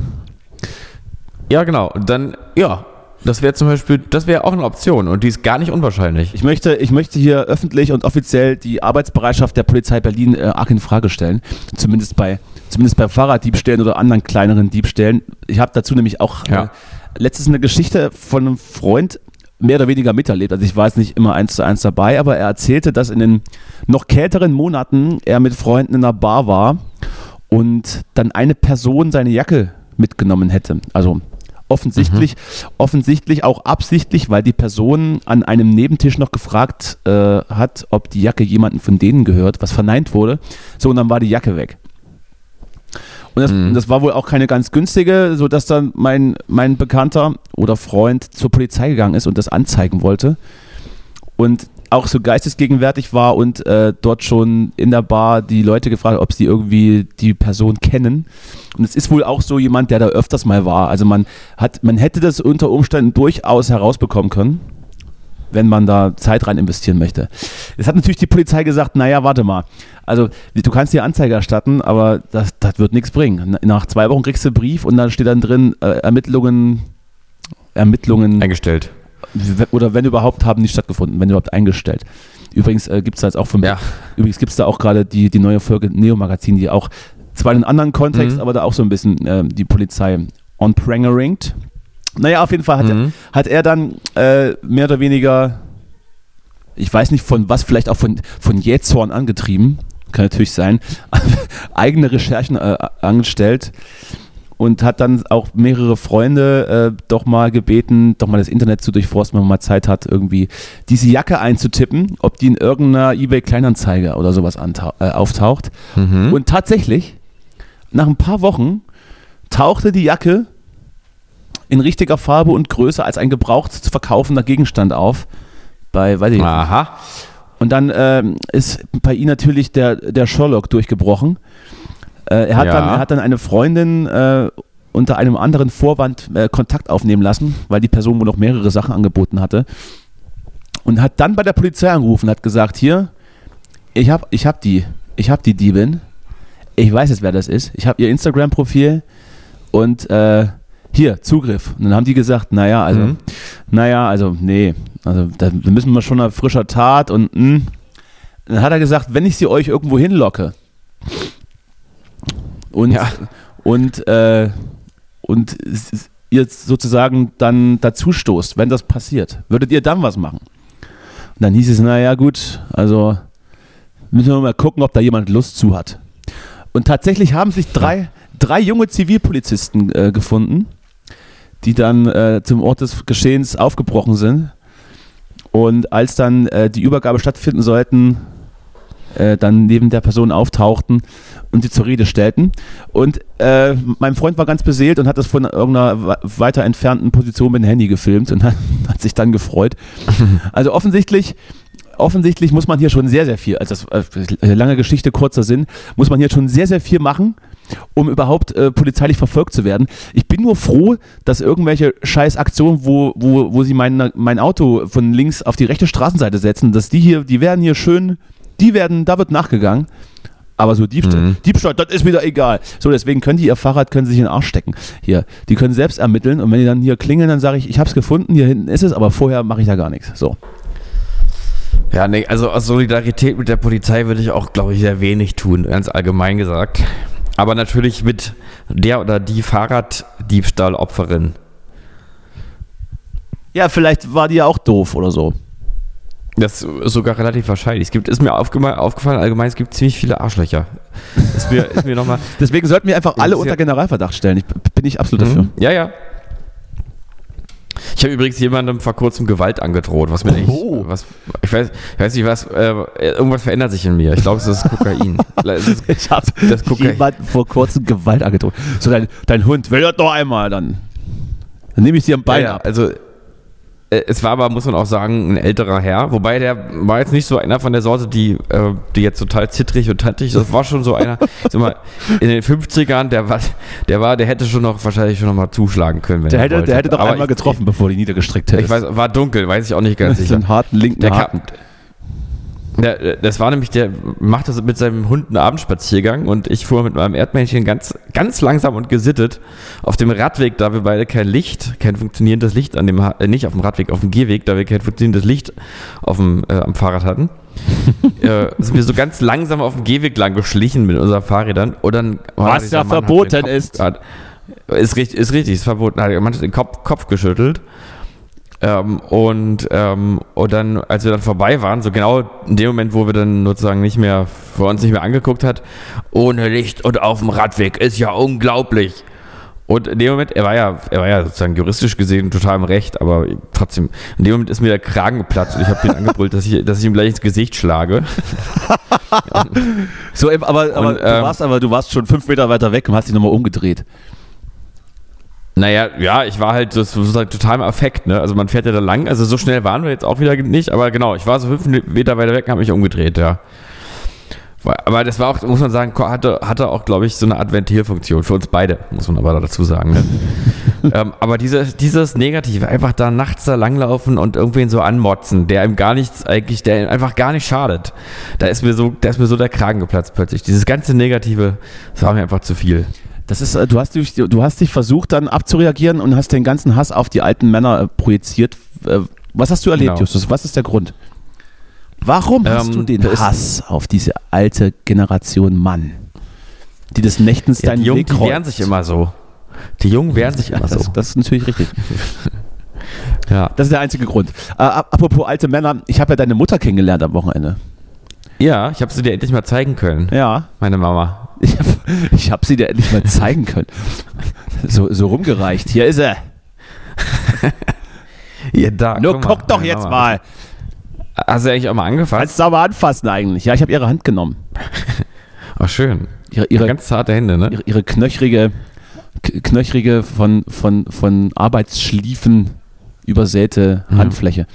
Ja, genau. Und dann, ja, Das wäre zum Beispiel, das wäre auch eine Option und die ist gar nicht unwahrscheinlich. Ich möchte, ich möchte hier öffentlich und offiziell die Arbeitsbereitschaft der Polizei Berlin äh, arg in Frage stellen. Zumindest bei, zumindest bei Fahrraddiebstählen oder anderen kleineren Diebstählen. Ich habe dazu nämlich auch Ja. äh, letztens eine Geschichte von einem Freund mehr oder weniger miterlebt. Also ich war jetzt nicht immer eins zu eins dabei, aber er erzählte, dass in den noch kälteren Monaten er mit Freunden in einer Bar war und dann eine Person seine Jacke mitgenommen hätte. Also offensichtlich, offensichtlich auch absichtlich, weil die Person an einem Nebentisch noch gefragt äh, hat, ob die Jacke jemanden von denen gehört, was verneint wurde. So, und dann war die Jacke weg. Und das, das war wohl auch keine ganz günstige, sodass dann mein, mein Bekannter oder Freund zur Polizei gegangen ist und das anzeigen wollte. Und auch so geistesgegenwärtig war und äh, dort schon in der Bar die Leute gefragt, ob sie irgendwie die Person kennen. Und es ist wohl auch so jemand, der da öfters mal war. Also man hat, man hätte das unter Umständen durchaus herausbekommen können, wenn man da Zeit rein investieren möchte. Es hat natürlich die Polizei gesagt, naja, warte mal. Also du kannst dir Anzeige erstatten, aber das, das wird nichts bringen. Nach zwei Wochen kriegst du einen Brief und dann steht dann drin, äh, Ermittlungen, Ermittlungen Eingestellt. Oder wenn überhaupt, haben nicht stattgefunden, wenn überhaupt eingestellt. Übrigens äh, gibt es da jetzt auch von, Ja. übrigens gibt es da auch gerade die, die neue Folge Neo Magazin, die auch zwar in einem anderen Kontext, Mhm. aber da auch so ein bisschen äh, die Polizei on prangeringt. Naja, auf jeden Fall hat, Mhm. er, hat er dann äh, mehr oder weniger, ich weiß nicht von was, vielleicht auch von, von Jähzorn angetrieben, kann natürlich sein, (laughs) eigene Recherchen äh, angestellt und hat dann auch mehrere Freunde äh, doch mal gebeten, doch mal das Internet zu durchforsten, wenn man mal Zeit hat, irgendwie diese Jacke einzutippen, ob die in irgendeiner eBay Kleinanzeige oder sowas äh, auftaucht. Mhm. Und tatsächlich, nach ein paar Wochen tauchte die Jacke in richtiger Farbe und Größe als ein gebraucht zu verkaufender Gegenstand auf. Bei, weiß ich nicht. Aha. Und dann ähm, ist bei ihm natürlich der, der Sherlock durchgebrochen. Äh, er, hat Ja. dann, er hat dann eine Freundin äh, unter einem anderen Vorwand äh, Kontakt aufnehmen lassen, weil die Person wohl noch mehrere Sachen angeboten hatte. Und hat dann bei der Polizei angerufen und hat gesagt, hier, ich habe ich hab die, ich habe die Diebin. Ich weiß jetzt, wer das ist. Ich habe ihr Instagram-Profil und äh, hier, Zugriff. Und dann haben die gesagt, naja, also, Mhm. naja, also, nee, also da müssen wir schon nach frischer Tat und mh. dann hat er gesagt, wenn ich sie euch irgendwo hinlocke und, Ja. und, äh, und ihr sozusagen dann dazu stoßt, wenn das passiert, würdet ihr dann was machen? Und dann hieß es, naja, gut, also müssen wir mal gucken, ob da jemand Lust zu hat. Und tatsächlich haben sich drei, drei junge Zivilpolizisten äh, gefunden, die dann äh, zum Ort des Geschehens aufgebrochen sind. Und als dann äh, die Übergabe stattfinden sollten, äh, dann neben der Person auftauchten und sie zur Rede stellten. Und äh, mein Freund war ganz beseelt und hat das von irgendeiner we- weiter entfernten Position mit dem Handy gefilmt und (laughs) hat, hat sich dann gefreut. (laughs) Also offensichtlich, offensichtlich muss man hier schon sehr, sehr viel, also das, äh, lange Geschichte, kurzer Sinn, muss man hier schon sehr, sehr viel machen, um überhaupt äh, polizeilich verfolgt zu werden. Ich bin nur froh, dass irgendwelche scheiß Aktionen, wo, wo, wo sie mein, mein Auto von links auf die rechte Straßenseite setzen, dass die hier, die werden hier schön, die werden, da wird nachgegangen. Aber so Diebstahl, Mhm. Diebstahl, das ist wieder egal. So, deswegen können die ihr Fahrrad, können sie sich in den Arsch stecken. Hier, die können selbst ermitteln und wenn die dann hier klingeln, dann sage ich, ich habe es gefunden, hier hinten ist es, aber vorher mache ich da gar nichts. So. Ja, nee, also aus Solidarität mit der Polizei würde ich auch, glaube ich, sehr wenig tun, ganz allgemein gesagt. Aber natürlich mit der oder die Fahrraddiebstahlopferin. Ja, vielleicht war die ja auch doof oder so. Das ist sogar relativ wahrscheinlich. Es gibt, ist mir aufgefallen, allgemein, es gibt ziemlich viele Arschlöcher. Ist mir, ist mir nochmal. (laughs) Deswegen sollten wir einfach alle unter Generalverdacht stellen. Ich, bin ich absolut dafür. Mhm. Ja, ja. Ich habe übrigens jemandem vor kurzem Gewalt angedroht, was mir nicht, Oh. was, ich weiß, ich weiß nicht, was, äh, irgendwas verändert sich in mir. Ich glaube, es ist Kokain. (laughs) Es ist- Ich habe Das Kokain. jemand vor kurzem Gewalt angedroht. So, dein, dein Hund, will das doch einmal, dann, dann nehme ich dir am Bein ja, ja, ab. also es war aber, muss man auch sagen, ein älterer Herr. Wobei der war jetzt nicht so einer von der Sorte, die, äh, die jetzt total zittrig und tantig. Das war schon so einer, sag mal, in den 50ern, der war, der war, der hätte schon noch wahrscheinlich schon noch mal zuschlagen können, wenn Der er hätte, wollte. der hätte doch Aber einmal ich, getroffen, bevor die niedergestreckt hätte. Ich, weiß, war dunkel, weiß ich auch nicht ganz (laughs) sicher. einen harten linken Der Haken. kam, Der, das war nämlich, der machte so mit seinem Hund einen Abendspaziergang und ich fuhr mit meinem Erdmännchen ganz, ganz langsam und gesittet auf dem Radweg, da wir beide kein Licht, kein funktionierendes Licht an dem, äh, nicht auf dem Radweg, auf dem Gehweg, da wir kein funktionierendes Licht auf dem, äh, am Fahrrad hatten, (laughs) äh, sind wir so ganz langsam auf dem Gehweg lang geschlichen mit unseren Fahrrädern und dann war Was ja verboten ist. Hat, ist richtig, ist richtig, ist verboten. Hat manchmal den Kopf, Kopf geschüttelt. Ähm, und, ähm, und dann, als wir dann vorbei waren, so genau in dem Moment, wo wir dann sozusagen nicht mehr, vor uns nicht mehr angeguckt hat, ohne Licht und auf dem Radweg ist ja unglaublich. Und in dem Moment, er war ja, er war ja sozusagen juristisch gesehen total im Recht, aber trotzdem, in dem Moment ist mir der Kragen geplatzt und ich habe ihn angebrüllt, dass ich, dass ich ihm gleich ins Gesicht schlage. (laughs) So, aber, aber, Und, du ähm, warst aber du warst schon fünf Meter weiter weg und hast dich nochmal umgedreht. Naja, ja, ich war halt, das war halt total im Affekt, ne? Also man fährt ja da lang, also so schnell waren wir jetzt auch wieder nicht, aber genau, ich war so fünf Meter weiter weg und habe mich umgedreht, ja. Aber das war auch, muss man sagen, hatte, hatte auch, glaube ich, so eine Art Ventilfunktion für uns beide, muss man aber dazu sagen. Ne? (laughs) ähm, aber dieses, dieses Negative, einfach da nachts da langlaufen und irgendwen so anmotzen, der ihm gar nichts eigentlich, der ihm einfach gar nicht schadet. Da ist mir so, da ist mir so der Kragen geplatzt plötzlich. Dieses ganze Negative, das war mir einfach zu viel. Das ist, äh, du hast, dich, du hast dich versucht dann abzureagieren und hast den ganzen Hass auf die alten Männer äh, projiziert. Äh, Was hast du erlebt, Genau. Justus? Was ist der Grund? Warum hast Ähm, du den da ist- Hass auf diese alte Generation Mann, die des Nächtens Ja, deinen die Jungen, die wehren sich immer so. Die Jungen wehren sich immer so. Das, das ist natürlich richtig. (laughs) Ja. Das ist der einzige Grund. Äh, ap- apropos alte Männer, ich habe ja deine Mutter kennengelernt am Wochenende. Ja, ich habe sie dir endlich mal zeigen können, Ja. meine Mama. Ich habe hab sie dir endlich mal zeigen können. So, so rumgereicht. Hier ist er. Ja, da, Nur mal, guck doch meine jetzt Mama. mal. Hast du eigentlich auch mal angefasst? Kannst du aber anfassen eigentlich. Ja, ich habe ihre Hand genommen. Ach, schön. Ihre, ihre, Ganz zarte Hände, ne? ihre, ihre knöchrige, knöchrige von, von, von Arbeitsschliefen übersäte Mhm. Handfläche.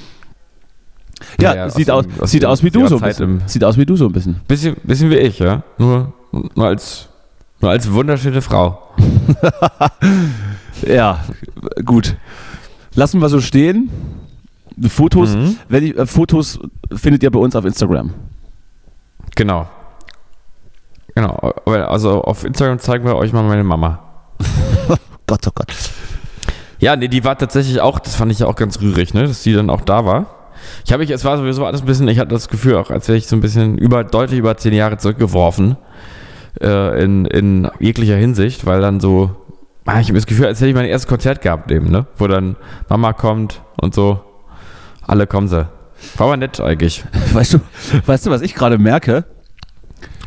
Ja, Ja, ja, sieht, aus aus, sieht aus wie du so ein bisschen. Sieht aus wie du so ein bisschen. Bisschen, bisschen wie ich, ja? Nur, nur, als, nur als wunderschöne Frau. (laughs) Ja, gut. Lassen wir so stehen. Fotos, Mhm. wenn ich, äh, Fotos findet ihr bei uns auf Instagram. Genau. Genau. Also auf Instagram zeigen wir euch mal meine Mama. (laughs) Gott, oh Gott. Ja, nee, die war tatsächlich auch, das fand ich ja auch ganz rührig, ne, dass die dann auch da war. Ich habe mich, es war sowieso alles ein bisschen, ich hatte das Gefühl auch, als wäre ich so ein bisschen über, deutlich über zehn Jahre zurückgeworfen äh, in, in jeglicher Hinsicht, weil dann so, ah, ich habe das Gefühl, als hätte ich mein erstes Konzert gehabt eben, ne, wo dann Mama kommt und so, alle kommen sie. War aber nett eigentlich. (laughs) Weißt du, weißt du, was ich gerade merke?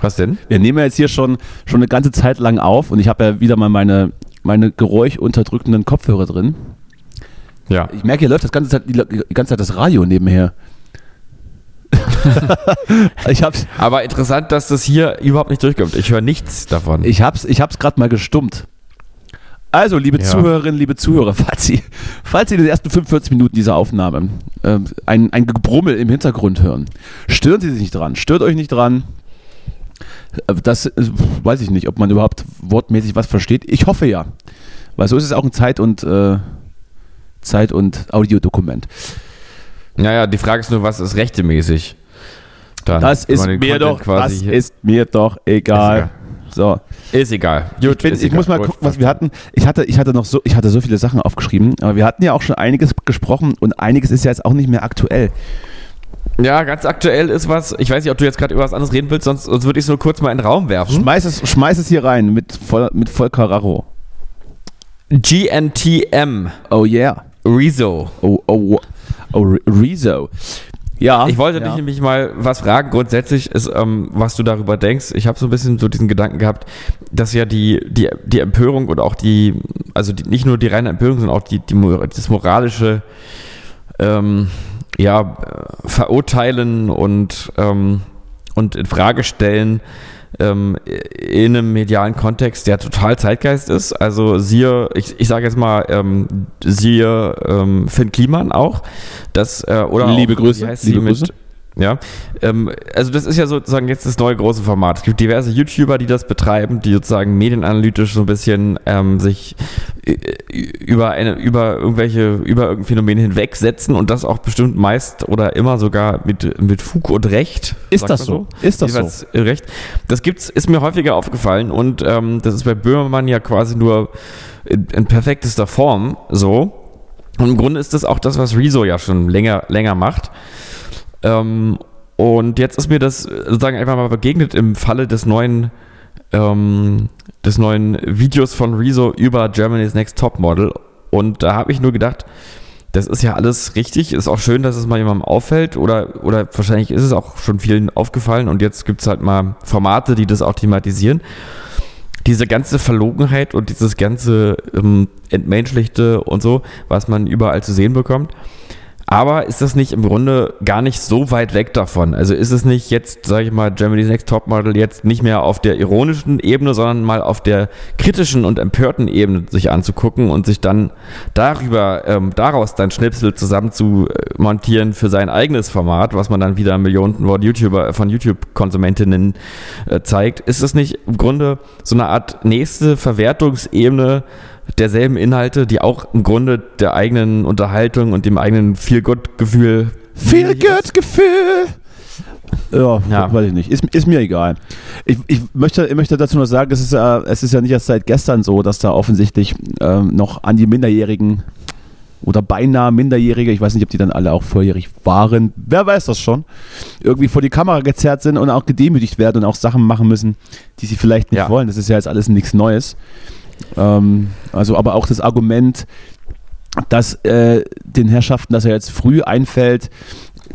Was denn? Wir nehmen ja jetzt hier schon, schon eine ganze Zeit lang auf und ich habe ja wieder mal meine, meine geräuschunterdrückenden Kopfhörer drin. Ja. Ich merke, hier läuft das ganze Zeit, die, die ganze Zeit das Radio nebenher. (laughs) ich hab's, Aber interessant, dass das hier überhaupt nicht durchkommt. Ich höre nichts davon. ich hab's, ich hab's gerade mal gestummt. Also, liebe Ja. Zuhörerinnen, liebe Zuhörer, (laughs) falls Sie, falls Sie in den ersten 45 Minuten dieser Aufnahme ähm, ein, ein Gebrummel im Hintergrund hören, stören Sie sich nicht dran, stört euch nicht dran. Äh, Das äh, weiß ich nicht, ob man überhaupt wortmäßig was versteht. Ich hoffe ja. Weil so ist es auch ein Zeit- und, äh, Zeit- und Audiodokument. Naja, die Frage ist nur, was ist rechtemäßig? Dann, Das ist mir Content doch, das ist mir doch egal. So. Ist egal. Gut, Ich, bin, ich egal. muss mal gucken, was wir hatten. Ich hatte, ich hatte noch so, ich hatte so viele Sachen aufgeschrieben, aber wir hatten ja auch schon einiges gesprochen und einiges ist ja jetzt auch nicht mehr aktuell. Ja, ganz aktuell ist was. Ich weiß nicht, ob du jetzt gerade über was anderes reden willst, sonst, sonst würde ich es nur kurz mal in den Raum werfen. Schmeiß es, schmeiß es hier rein mit, voll, mit Volker Raro. GNTM. Oh yeah. Rezo. Oh, oh, oh, Re- Rezo. Ja. Ich wollte ja. dich nämlich mal was fragen. Grundsätzlich ist, ähm, was du darüber denkst. Ich habe so ein bisschen so diesen Gedanken gehabt, dass ja die, die, die Empörung und auch die, also die, nicht nur die reine Empörung, sondern auch die, die, das moralische, ähm, ja, äh, verurteilen und, ähm, und in Frage stellen ähm, in einem medialen Kontext, der total Zeitgeist ist. Also siehe, ich, ich sage jetzt mal, ähm, siehe ähm, Finn Kliman auch. Das, äh, oder Liebe auch, Grüße, liebe sie mit, Grüße. Ja, ähm, also das ist ja sozusagen jetzt das neue große Format. Es gibt diverse YouTuber, die das betreiben, die sozusagen medienanalytisch so ein bisschen ähm, sich äh, über eine, über irgendwelche, über irgendein Phänomen hinwegsetzen und das auch bestimmt meist oder immer sogar mit, mit Fug und Recht. Ist das man so? Ist das Jedenfalls so? Recht. Das gibt's, ist mir häufiger aufgefallen und ähm, das ist bei Böhmermann ja quasi nur in, in perfektester Form so. Und im Grunde ist das auch das, was Rezo ja schon länger, länger macht. Ähm, und jetzt ist mir das sozusagen einfach mal begegnet im Falle des neuen, ähm, des neuen Videos von Rezo über Germany's Next Top Model. Und da habe ich nur gedacht, das ist ja alles richtig. Ist auch schön, dass es mal jemandem auffällt oder, oder wahrscheinlich ist es auch schon vielen aufgefallen und jetzt gibt es halt mal Formate, die das auch thematisieren. Diese ganze Verlogenheit und dieses ganze ähm, Entmenschlichte und so, was man überall zu sehen bekommt, aber ist das nicht im Grunde gar nicht so weit weg davon? Also ist es nicht jetzt, sage ich mal, Germany's Next Topmodel jetzt nicht mehr auf der ironischen Ebene, sondern mal auf der kritischen und empörten Ebene sich anzugucken und sich dann darüber, ähm, daraus dann Schnipsel zusammen zu äh, montieren für sein eigenes Format, was man dann wieder Millionen von YouTuber, von YouTube-Konsumentinnen äh, zeigt? Ist es nicht im Grunde so eine Art nächste Verwertungsebene, derselben Inhalte, die auch im Grunde der eigenen Unterhaltung und dem eigenen Feel-Good-Gefühl. Feel-Good-Gefühl! Ja, ja, weiß ich nicht. Ist, ist mir egal. Ich, ich, möchte, ich möchte dazu nur sagen, es ist, äh, es ist ja nicht erst seit gestern so, dass da offensichtlich äh, noch an die Minderjährigen oder beinahe Minderjährige, ich weiß nicht, ob die dann alle auch volljährig waren, wer weiß das schon, irgendwie vor die Kamera gezerrt sind und auch gedemütigt werden und auch Sachen machen müssen, die sie vielleicht nicht ja. wollen. Das ist ja jetzt alles nichts Neues. Ähm, also, aber auch das Argument, dass äh, den Herrschaften, dass er jetzt früh einfällt,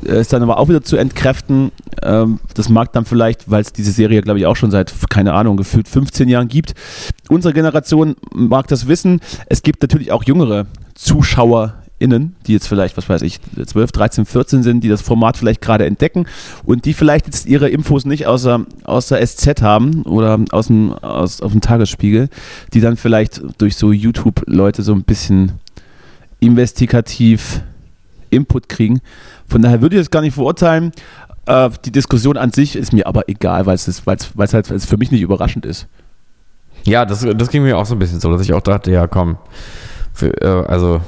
äh, ist dann aber auch wieder zu entkräften. Ähm, das mag dann vielleicht, weil es diese Serie, glaube ich, auch schon seit, keine Ahnung, gefühlt 15 Jahren gibt. Unsere Generation mag das wissen. Es gibt natürlich auch jüngere Zuschauer innen, die jetzt vielleicht, was weiß ich, 12, 13, 14 sind, die das Format vielleicht gerade entdecken und die vielleicht jetzt ihre Infos nicht aus der, aus der SZ haben oder aus dem, aus, auf dem Tagesspiegel, die dann vielleicht durch so YouTube-Leute so ein bisschen investigativ Input kriegen. Von daher würde ich das gar nicht verurteilen. Äh, die Diskussion an sich ist mir aber egal, weil es halt für mich nicht überraschend ist. Ja, das, das ging mir auch so ein bisschen so, dass ich auch dachte, ja komm, für, äh, also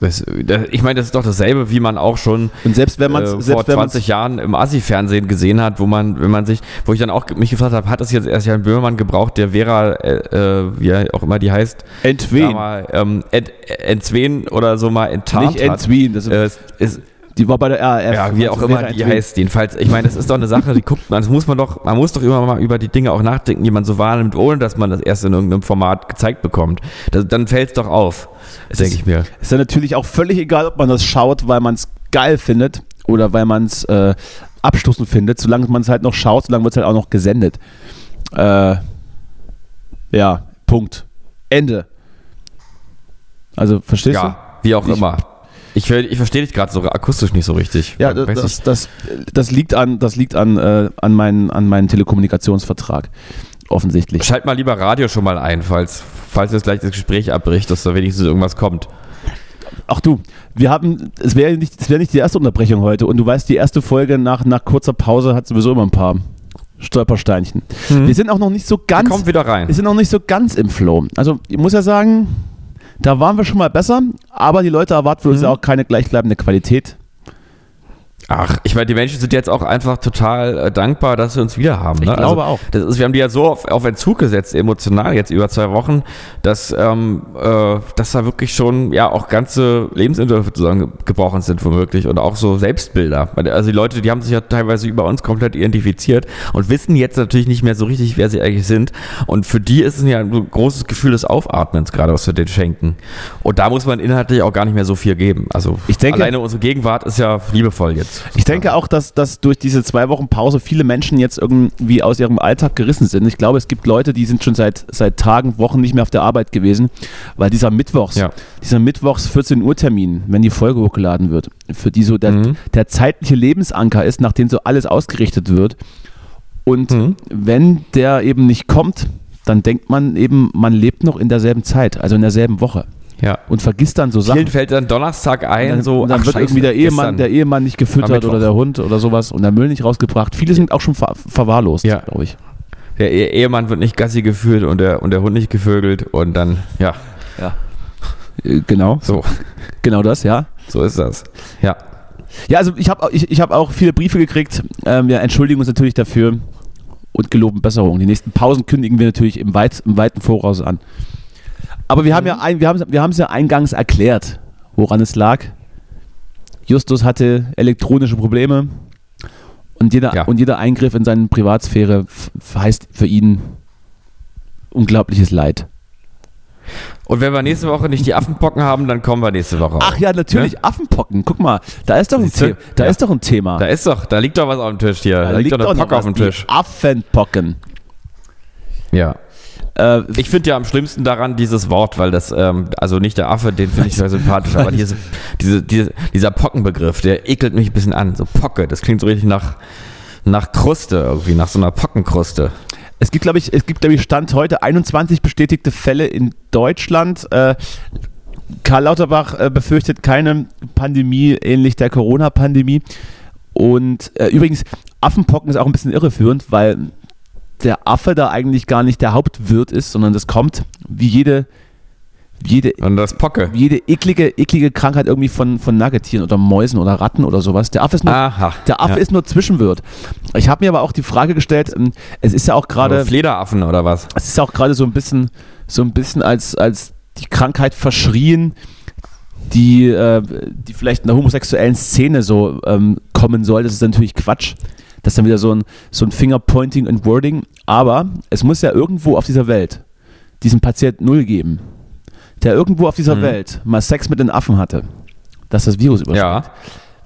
das, das, ich meine, das ist doch dasselbe, wie man auch schon und selbst wenn man äh, vor 20 Jahren im Assi-Fernsehen gesehen hat, wo man, wenn man sich, wo ich dann auch mich gefragt habe, hat das jetzt erst Jan Böhmermann gebraucht, der Vera, äh, äh wie auch immer die heißt, Entwen, mal, ähm, Ent, Entzwen oder so mal enttarnt Nicht Entwen, das äh, ist, die war bei der RAF. Ja, wie auch immer die heißt. Jedenfalls, ich meine, das ist doch eine Sache, die guckt man, das muss man doch, man muss doch immer mal über die Dinge auch nachdenken, die man so wahrnimmt, ohne dass man das erst in irgendeinem Format gezeigt bekommt. Das, dann fällt es doch auf, denke ich mir. Ist ja natürlich auch völlig egal, ob man das schaut, weil man es geil findet oder weil man es äh, abstoßend findet. Solange man es halt noch schaut, solange wird es halt auch noch gesendet. Äh, ja, Punkt. Ende. Also, verstehst ja, du? Ja, wie auch ich, immer. Ich, ich verstehe dich gerade so akustisch nicht so richtig. Ja, das, das, das, liegt an, das liegt an, äh, an, meinen, an meinen Telekommunikationsvertrag. Offensichtlich. Schalt mal lieber Radio schon mal ein, falls, falls jetzt gleich das Gespräch abbricht, dass da wenigstens irgendwas kommt. Ach du, wir haben, es wäre nicht, wär nicht die erste Unterbrechung heute und du weißt, die erste Folge nach, nach kurzer Pause hat sowieso immer ein paar Stolpersteinchen. Mhm. Wir sind auch noch nicht so ganz. Kommt wieder rein. Wir sind noch nicht so ganz im Flow. Also, ich muss ja sagen, da waren wir schon mal besser, aber die Leute erwarten von uns mhm. ja auch keine gleichbleibende Qualität. Ach, ich meine, die Menschen sind jetzt auch einfach total äh, dankbar, dass sie uns wieder haben. Ne? Ich glaube also, auch. Das ist, wir haben die ja so auf, auf Entzug gesetzt, emotional jetzt über zwei Wochen, dass, ähm, äh, dass da wirklich schon ja auch ganze Lebensentwürfe zusammengebrochen sind, womöglich. Und auch so Selbstbilder. Also die Leute, die haben sich ja teilweise über uns komplett identifiziert und wissen jetzt natürlich nicht mehr so richtig, wer sie eigentlich sind. Und für die ist es ja ein großes Gefühl des Aufatmens, gerade was wir denen schenken. Und da muss man inhaltlich auch gar nicht mehr so viel geben. Also ich denke, alleine unsere Gegenwart ist ja liebevoll jetzt. Ich denke auch, dass, dass durch diese zwei Wochen Pause viele Menschen jetzt irgendwie aus ihrem Alltag gerissen sind. Ich glaube, es gibt Leute, die sind schon seit, seit Tagen, Wochen nicht mehr auf der Arbeit gewesen, weil dieser Mittwochs, ja. dieser Mittwochs 14 Uhr Termin, wenn die Folge hochgeladen wird, für die so der, mhm. der zeitliche Lebensanker ist, nach dem so alles ausgerichtet wird. Und mhm. wenn der eben nicht kommt, dann denkt man eben, man lebt noch in derselben Zeit, also in derselben Woche. Ja. und vergisst dann so Sachen. Vielen fällt dann Donnerstag ein, dann, so, und dann ach, wird Scheiße, irgendwie der Ehemann, der Ehemann nicht gefüttert oder der Hund oder sowas und der Müll nicht rausgebracht. Viele sind auch schon ver verwahrlost, Ja. glaube ich. Der Ehemann wird nicht Gassi geführt und der, und der Hund nicht gevögelt und dann, ja, Äh, Genau, so, genau das, ja. so ist das. Ja. Ja, also ich habe ich, ich hab auch viele Briefe gekriegt. Ähm, wir entschuldigen uns natürlich dafür und geloben Besserung. Die nächsten Pausen kündigen wir natürlich im, weit, im weiten Voraus an. Aber wir haben ja ein, wir haben, wir haben es ja eingangs erklärt, woran es lag. Justus hatte elektronische Probleme und jeder, Ja. und jeder Eingriff in seine Privatsphäre heißt für ihn unglaubliches Leid. Und wenn wir nächste Woche nicht die Affenpocken haben, dann kommen wir nächste Woche. Ach ja, natürlich, Affenpocken. Guck mal, da ist doch ein? The da Ja. ist doch ein Thema. Da ist doch, da liegt doch was auf dem Tisch hier. Da, liegt doch eine Pocke auf dem Tisch. Affenpocken. Ja. Äh, Ich finde ja am schlimmsten daran dieses Wort, weil das, ähm, also nicht der Affe, den finde ich sehr sympathisch, aber diese, diese, diese, dieser Pockenbegriff, der ekelt mich ein bisschen an. So Pocke, das klingt so richtig nach, nach Kruste irgendwie, nach so einer Pockenkruste. Es gibt, glaube ich, es gibt, glaube ich, Stand heute 21 bestätigte Fälle in Deutschland. Äh, Karl Lauterbach äh, befürchtet keine Pandemie ähnlich der Corona-Pandemie. Und äh, übrigens, Affenpocken ist auch ein bisschen irreführend, weil der Affe da eigentlich gar nicht der Hauptwirt ist, sondern das kommt wie jede, jede Und das Pocke. jede eklige, eklige Krankheit irgendwie von, von Nuggetieren oder Mäusen oder Ratten oder sowas. Der Affe ist nur, Aha. der Affe ja. ist nur Zwischenwirt. Ich habe mir aber auch die Frage gestellt, ähm, es ist ja auch gerade, Oder Flederaffen oder was? es ist auch gerade so ein bisschen, so ein bisschen als, als die Krankheit verschrien, die, äh, die vielleicht in der homosexuellen Szene so ähm, kommen soll. Das ist natürlich Quatsch. Das ist dann wieder so ein, so ein Fingerpointing and Wording. Aber es muss ja irgendwo auf dieser Welt diesen Patient Null geben, der irgendwo auf dieser Mhm. Welt mal Sex mit den Affen hatte, dass das Virus übersteht. Ja.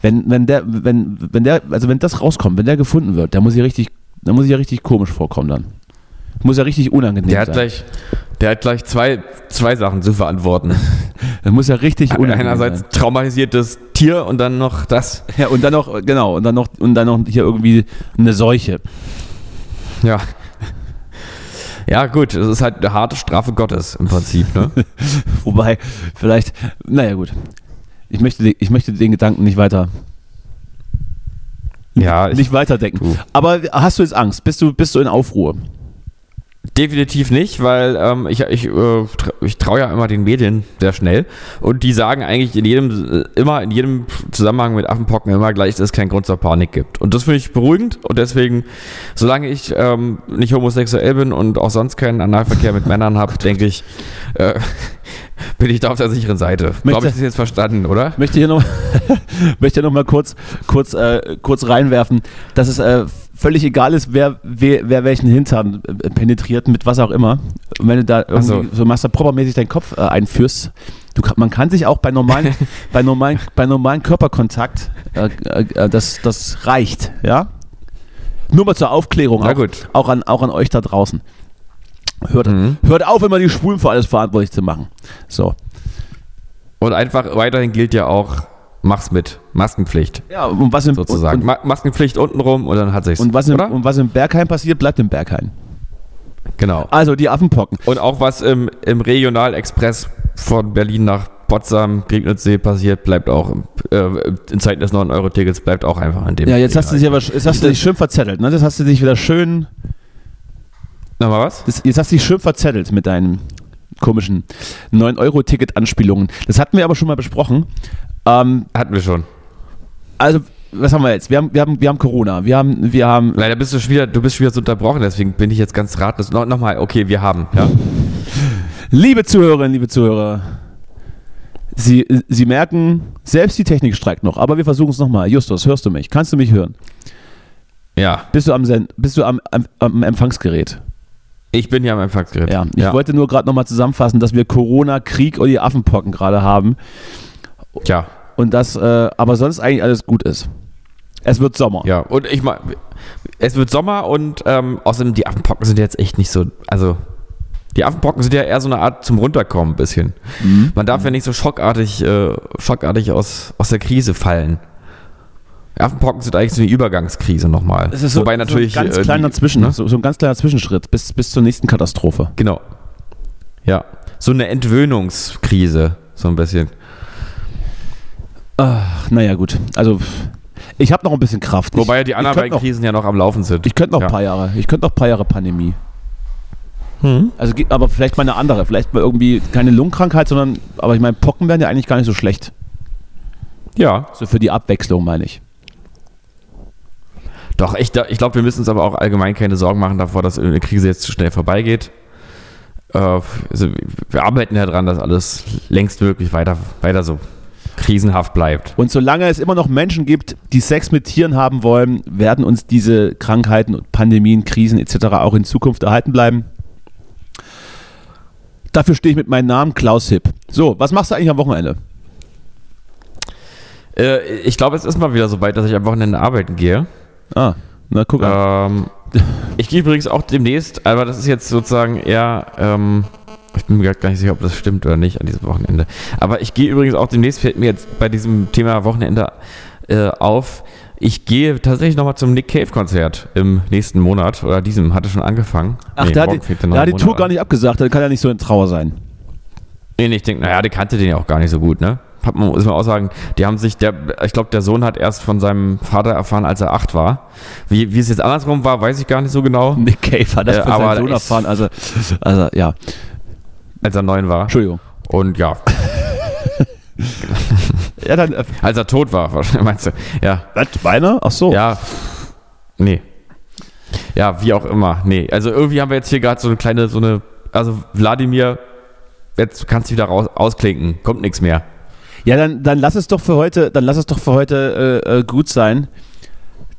Wenn, wenn der, wenn, wenn der, also wenn das rauskommt, wenn der gefunden wird, der muss ja richtig, der muss ja richtig komisch vorkommen dann. Muss ja richtig unangenehm Der hat sein. gleich, der hat gleich zwei, zwei Sachen zu verantworten. Das (laughs) muss ja richtig unangenehm Einerseits sein. traumatisiertes Tier und dann noch das. Ja, und dann noch, genau, und dann noch, und dann noch hier irgendwie eine Seuche. Ja. Ja, gut, das ist halt eine harte Strafe Gottes im Prinzip, ne? (laughs) Wobei, vielleicht, naja, gut. Ich möchte, ich möchte den Gedanken nicht weiter, Ja, ich, nicht weiterdenken. Du. Aber hast du jetzt Angst? Bist du, bist du in Aufruhr? Definitiv nicht, weil ähm, ich, ich, äh, ich traue ja immer den Medien sehr schnell und die sagen eigentlich in jedem, äh, immer in jedem Zusammenhang mit Affenpocken immer gleich, dass es keinen Grund zur Panik gibt. Und das finde ich beruhigend und deswegen, solange ich ähm, nicht homosexuell bin und auch sonst keinen Analverkehr mit Männern habe, (laughs) denke ich, äh, (laughs) bin ich da auf der sicheren Seite. Glaube ich, das jetzt verstanden, oder? möchte hier noch, (laughs) möchte hier noch mal kurz, kurz, äh, kurz reinwerfen, dass es äh, völlig egal ist, wer, wer, wer welchen Hintern äh, penetriert, mit was auch immer. Und wenn du da irgendwie so. so Master Proper-mäßig deinen Kopf äh, einführst, du, man kann sich auch bei normalen, (laughs) bei normalen, bei normalen Körperkontakt, äh, äh, das, das reicht, ja? Nur mal zur Aufklärung, auch, auch, an, auch an euch da draußen. Hört, Mhm. hört auf, immer die Schwulen für alles verantwortlich zu machen. So. Und einfach weiterhin gilt ja auch, mach's mit. Maskenpflicht. Ja, und was im, sozusagen. Und, Ma Maskenpflicht untenrum und dann hat sich's. Und was, im, oder? und was im Bergheim passiert, bleibt im Bergheim. genau. Also die Affenpocken. Und auch was im, im Regionalexpress von Berlin nach Potsdam, Griebnitzsee passiert, bleibt auch äh, in Zeiten des 9-Euro-Tickets, bleibt auch einfach in dem. Ja, jetzt hast du dich aber jetzt hast du dich schön verzettelt, ne? Das hast du dich wieder schön. Nochmal was? Das, jetzt hast du dich schön verzettelt mit deinen komischen 9-Euro-Ticket-Anspielungen. Das hatten wir aber schon mal besprochen. Ähm, Hatten wir schon. also, was haben wir jetzt? Wir haben, wir haben, wir haben Corona. Wir haben, wir haben. Leider bist du schon wieder, du bist schon wieder so unterbrochen, deswegen bin ich jetzt ganz ratlos. No, Nochmal, okay, wir haben. Ja. Liebe Zuhörerinnen, liebe Zuhörer, Sie, Sie merken, selbst die Technik streikt noch, aber wir versuchen es nochmal. Justus, hörst du mich? Kannst du mich hören? ja. Bist du am, Sen bist du am, am, am Empfangsgerät? Ich bin ja am Empfangsgerät. Ja, ich wollte nur gerade nochmal zusammenfassen, dass wir Corona, Krieg und die Affenpocken gerade haben ja. und dass äh, aber sonst eigentlich alles gut ist. Es wird Sommer. Ja, und ich meine, es wird Sommer und ähm, außerdem die Affenpocken sind jetzt echt nicht so, also die Affenpocken sind ja eher so eine Art zum Runterkommen ein bisschen. Mhm. Man darf ja nicht so schockartig, äh, schockartig aus, aus der Krise fallen. Affenpocken sind eigentlich so eine Übergangskrise nochmal. Es ist so, Wobei natürlich. so ein ganz äh, kleiner die- Zwischen, ne? so, so ein ganz kleiner Zwischenschritt bis, bis zur nächsten Katastrophe. Genau. Ja. So eine Entwöhnungskrise. So ein bisschen. Ach, naja, gut. Also, ich habe noch ein bisschen Kraft. Wobei ja ich, die anderen beiden noch, Krisen ja noch am Laufen sind. Ich könnte noch ja. ein paar Jahre. Ich könnte noch ein paar Jahre Pandemie. Hm. Also, aber vielleicht mal eine andere. Vielleicht mal irgendwie keine Lungenkrankheit, sondern, aber ich meine, Pocken wären ja eigentlich gar nicht so schlecht. Ja, So für die Abwechslung, meine ich. doch, ich, ich glaube, wir müssen uns aber auch allgemein keine Sorgen machen davor, dass eine Krise jetzt zu schnell vorbeigeht. Äh, also, wir arbeiten ja dran, dass alles längst wirklich weiter, weiter so krisenhaft bleibt. Und solange es immer noch Menschen gibt, die Sex mit Tieren haben wollen, werden uns diese Krankheiten und Pandemien, Krisen etc. auch in Zukunft erhalten bleiben. Dafür stehe ich mit meinem Namen Klaus Hipp. So, was machst du eigentlich am Wochenende? Äh, ich glaube, es ist mal wieder so weit, dass ich am Wochenende arbeiten gehe. Ah, na guck mal. Ähm, ich gehe übrigens auch demnächst, aber das ist jetzt sozusagen eher, ähm, ich bin mir gar nicht sicher, ob das stimmt oder nicht an diesem Wochenende. Aber ich gehe übrigens auch demnächst, fällt mir jetzt bei diesem Thema Wochenende äh, auf, ich gehe tatsächlich nochmal zum Nick Cave Konzert im nächsten Monat oder diesem, hatte schon angefangen. Ach, Nee, der hat, die, der hat die Tour gar nicht abgesagt, dann kann er nicht so in Trauer sein. Nee, nee, ich denke, naja, der kannte den ja auch gar nicht so gut, ne? Hat man, muss man auch sagen, die haben sich, der, ich glaube, der Sohn hat erst von seinem Vater erfahren, als er acht war. Wie, wie es jetzt andersrum war, weiß ich gar nicht so genau, Nick Cave hat das Äh, aber seinen Sohn erfahren. Also, also, ja, als er neun war. Entschuldigung. Und ja, (laughs) Ja, dann, äh, als er tot war, wahrscheinlich, (laughs) meinst du? Ja, was, meiner? Ach so. ja, nee. Ja, wie auch immer, nee. Also irgendwie haben wir jetzt hier gerade so eine kleine, so eine, also Wladimir, jetzt kannst du wieder raus, ausklinken, kommt nichts mehr. Ja, dann, dann lass es doch für heute, dann lass es doch für heute äh, äh, gut sein.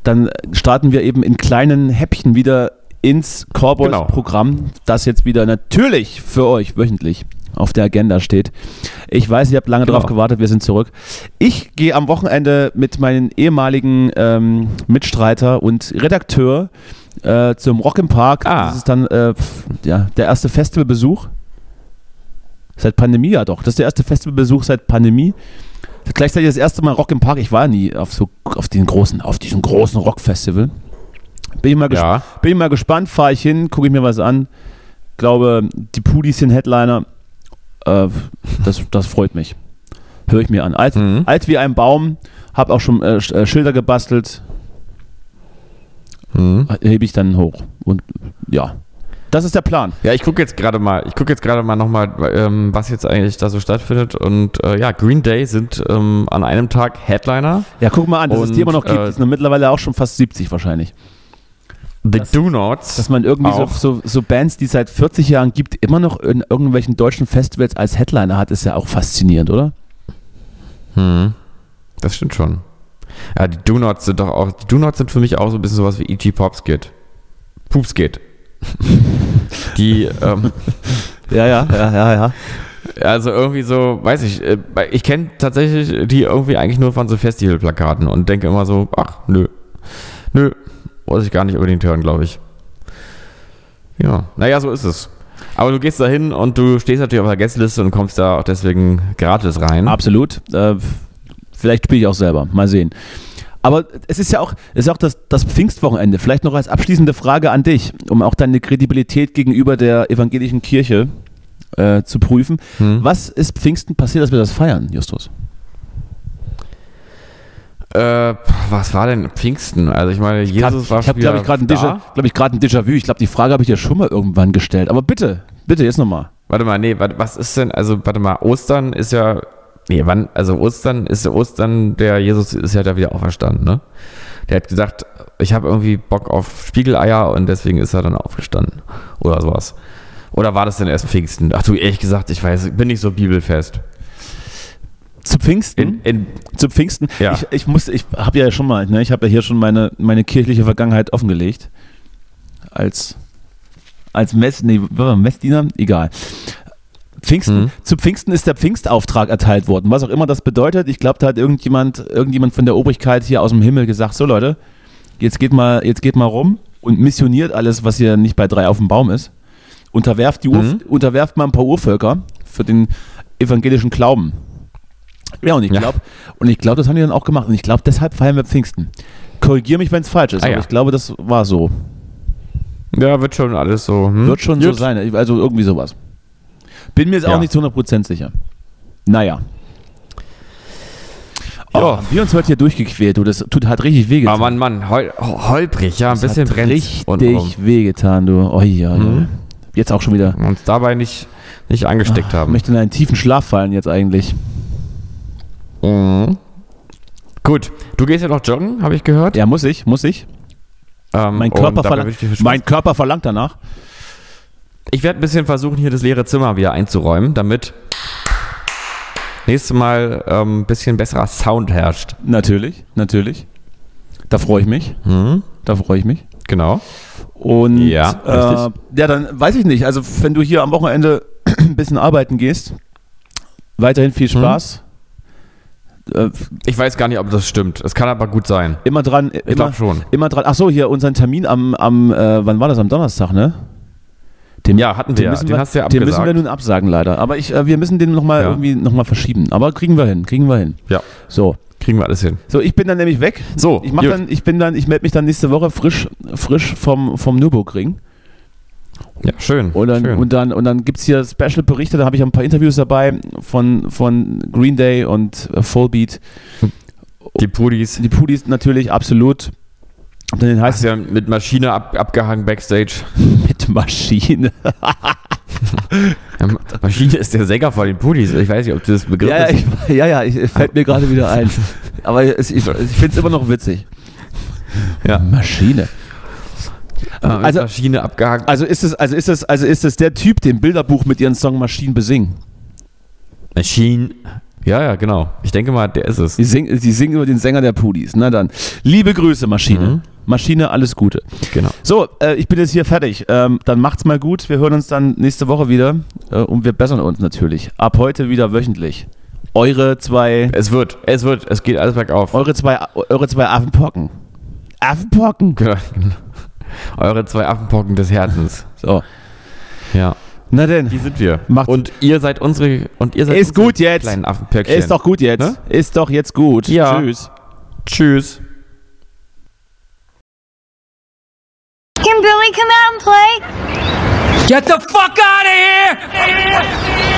Dann starten wir eben in kleinen Häppchen wieder ins Genau. Cowboys-Programm, das jetzt wieder natürlich für euch wöchentlich auf der Agenda steht. Ich weiß, ihr habt lange Genau. drauf gewartet, wir sind zurück. Ich gehe am Wochenende mit meinen ehemaligen ähm, Mitstreiter und Redakteur äh, zum Rock im Park. Ah. Das ist dann äh, ja, der erste Festivalbesuch. Seit Pandemie, ja doch. Das ist der erste Festivalbesuch seit Pandemie. Gleichzeitig das erste Mal Rock im Park. Ich war nie auf so auf den großen, auf diesem großen Rockfestival. Bin ich mal, ges Ja. bin ich mal gespannt, fahre ich hin, gucke ich mir was an. Glaube, die Pudis sind Headliner. Äh, das, das freut mich. Höre ich mir an. Alt, Mhm. alt wie ein Baum, habe auch schon äh, äh, Schilder gebastelt, Mhm. hebe ich dann hoch. Und ja, das ist der Plan. Ja, ich gucke jetzt gerade mal, ich gucke jetzt gerade mal nochmal, ähm, was jetzt eigentlich da so stattfindet. Und äh, ja, Green Day sind ähm, an einem Tag Headliner. Ja, guck mal an, dass es Und, die immer noch gibt. äh, Die sind mittlerweile auch schon fast 70 wahrscheinlich. The Das- Do Nots. Dass man irgendwie so, so, so Bands, die es seit 40 Jahren gibt, immer noch in irgendwelchen deutschen Festivals als Headliner hat, ist ja auch faszinierend, oder? Hm. Das stimmt schon. Ja, die Do Nots sind doch auch, die Do Nots sind für mich auch so ein bisschen sowas wie E.G. Popskit. Poopskit. (laughs) die, ähm, Ja, ja, ja, ja, ja. also irgendwie so, weiß ich, äh, ich kenne tatsächlich die irgendwie eigentlich nur von so Festivalplakaten und denke immer so, ach, nö. Nö, muss ich gar nicht unbedingt hören, glaube ich. Ja, naja, so ist es. Aber du gehst da hin und du stehst natürlich auf der Gästeliste und kommst da auch deswegen gratis rein. Absolut. Äh, vielleicht spiele ich auch selber. Mal sehen. Aber es ist ja auch, es ist auch das, das Pfingstwochenende. Vielleicht noch als abschließende Frage an dich, um auch deine Kredibilität gegenüber der evangelischen Kirche äh, zu prüfen. Hm. Was ist Pfingsten passiert, dass wir das feiern, Justus? Äh, was war denn Pfingsten? Also ich meine, Jesus war ich habe, glaube ich, gerade ein da. Déjà- ich, gerade ein Déjà-vu. Ich glaube, die Frage habe ich dir schon mal irgendwann gestellt. Aber bitte, bitte, jetzt nochmal. Warte mal, nee, warte, was ist denn, also warte mal, Ostern ist ja, nee, wann, also Ostern ist ja Ostern, der Jesus ist ja da wieder auferstanden, ne? Der hat gesagt, ich habe irgendwie Bock auf Spiegeleier und deswegen ist er dann aufgestanden oder sowas. Oder war das denn erst Pfingsten? Ach du, ehrlich gesagt, ich weiß, bin nicht so bibelfest. Zu Pfingsten? In, in, zu Pfingsten. Ja. Ich, ich musste, ich habe ja schon mal, ne, ich habe ja hier schon meine, meine kirchliche Vergangenheit offengelegt. Als, als Mess, nee, Messdiener? Egal. Pfingsten, Mhm. zu Pfingsten ist der Pfingstauftrag erteilt worden. Was auch immer das bedeutet. Ich glaube, da hat irgendjemand, irgendjemand von der Obrigkeit hier aus dem Himmel gesagt: So Leute, jetzt geht mal, jetzt geht mal rum und missioniert alles, was hier nicht bei drei auf dem Baum ist. Unterwerft, die Ur, Mhm. unterwerft mal ein paar Urvölker für den evangelischen Glauben. Ja, und ich Ja. glaube, und ich glaube, das haben die dann auch gemacht. Und ich glaube, deshalb feiern wir Pfingsten. Korrigiere mich, wenn es falsch ist, Ah, aber ja. ich glaube, das war so. ja, wird schon alles so. Hm? Wird schon so Gut. sein. Also irgendwie sowas. Bin mir jetzt Ja. auch nicht zu 100% sicher. Naja. Oh, Ja. haben wir uns heute hier durchgequält, du, das tut halt richtig wehgetan. Aber Mann, Mann, hol, holprig, ja, ein das bisschen brennt. richtig untenrum. wehgetan, du. Oh, ja, ja. Jetzt auch schon wieder. uns dabei nicht, nicht angesteckt Ich haben. möchte in einen tiefen Schlaf fallen jetzt eigentlich. Mhm. Gut, du gehst ja noch joggen, habe ich gehört. Ja, muss ich, muss ich. Ähm, Mein Körper, verlangt, Spaß. mein Körper verlangt danach. Ich werde ein bisschen versuchen, hier das leere Zimmer wieder einzuräumen, damit nächstes Mal ähm, ein bisschen besserer Sound herrscht. Natürlich, natürlich. Da freue ich mich. Mhm. Da freue ich mich. Genau. Und Ja, äh, ja, dann weiß ich nicht. Also wenn du hier am Wochenende (clears throat) ein bisschen arbeiten gehst, weiterhin viel Hm? Äh, Ich weiß gar nicht, ob das stimmt. Es kann aber gut sein. immer dran. Ich immer, glaube schon. immer dran. Ach so, hier unseren Termin am, am äh, wann war das? Am Donnerstag, ne? Den, Ja, hatten wir müssen Den wir, hast du ja Den müssen abgesagt. wir nun absagen leider. Aber ich, äh, wir müssen den nochmal Ja. irgendwie nochmal verschieben. Aber kriegen wir hin, kriegen wir hin. Ja, So, kriegen wir alles hin. so ich bin dann nämlich weg. So, Ich mach gut. dann, ich bin dann, ich melde mich dann nächste Woche frisch, frisch vom, vom Nürburgring. Ja, schön. Und dann, schön. und dann, und dann gibt es hier Special-Berichte, da habe ich ein paar Interviews dabei von, von Green Day und äh, Fullbeat. die Pudis. Die Pudis natürlich, absolut. Und dann heißt ja mit Maschine ab, abgehangen Backstage. mit Maschine. Ja, Maschine ist der Sänger von den Pudis. Ich weiß nicht, ob du das Begriff ja, ja, ist. ich, ja, ja, ich, fällt mir gerade wieder ein. Aber es, ich, ich finde es immer noch witzig. Ja. Maschine. Mit Also- Maschine abgehakt. Also ist es, also ist es, also ist es der Typ, den Bilderbuch mit ihren Song Maschinen besingen. Maschine. Ja, ja, genau. Ich denke mal, der ist es. Sie singen, sie singen über den Sänger der Pudis. Na dann. Liebe Grüße, Maschine. Mhm. Maschine, alles Gute. Genau. So, äh, ich bin jetzt hier fertig. Ähm, dann macht's mal gut. Wir hören uns dann nächste Woche wieder. Äh, und wir bessern uns natürlich. Ab heute wieder wöchentlich. Eure zwei, Es wird, es wird, es geht alles bergauf. eure zwei, eure zwei Affenpocken. Affenpocken. Genau. Eure zwei Affenpocken des Herzens. So. Ja. Na denn. Die sind wir. Macht's- und ihr seid unsere und ihr seid Ist unsere gut jetzt. kleinen Affenpöckchen. Ist doch gut jetzt. Ne? Ist doch jetzt gut. Ja. Tschüss. Tschüss. Can Billy come out and play? Get the fuck out of here!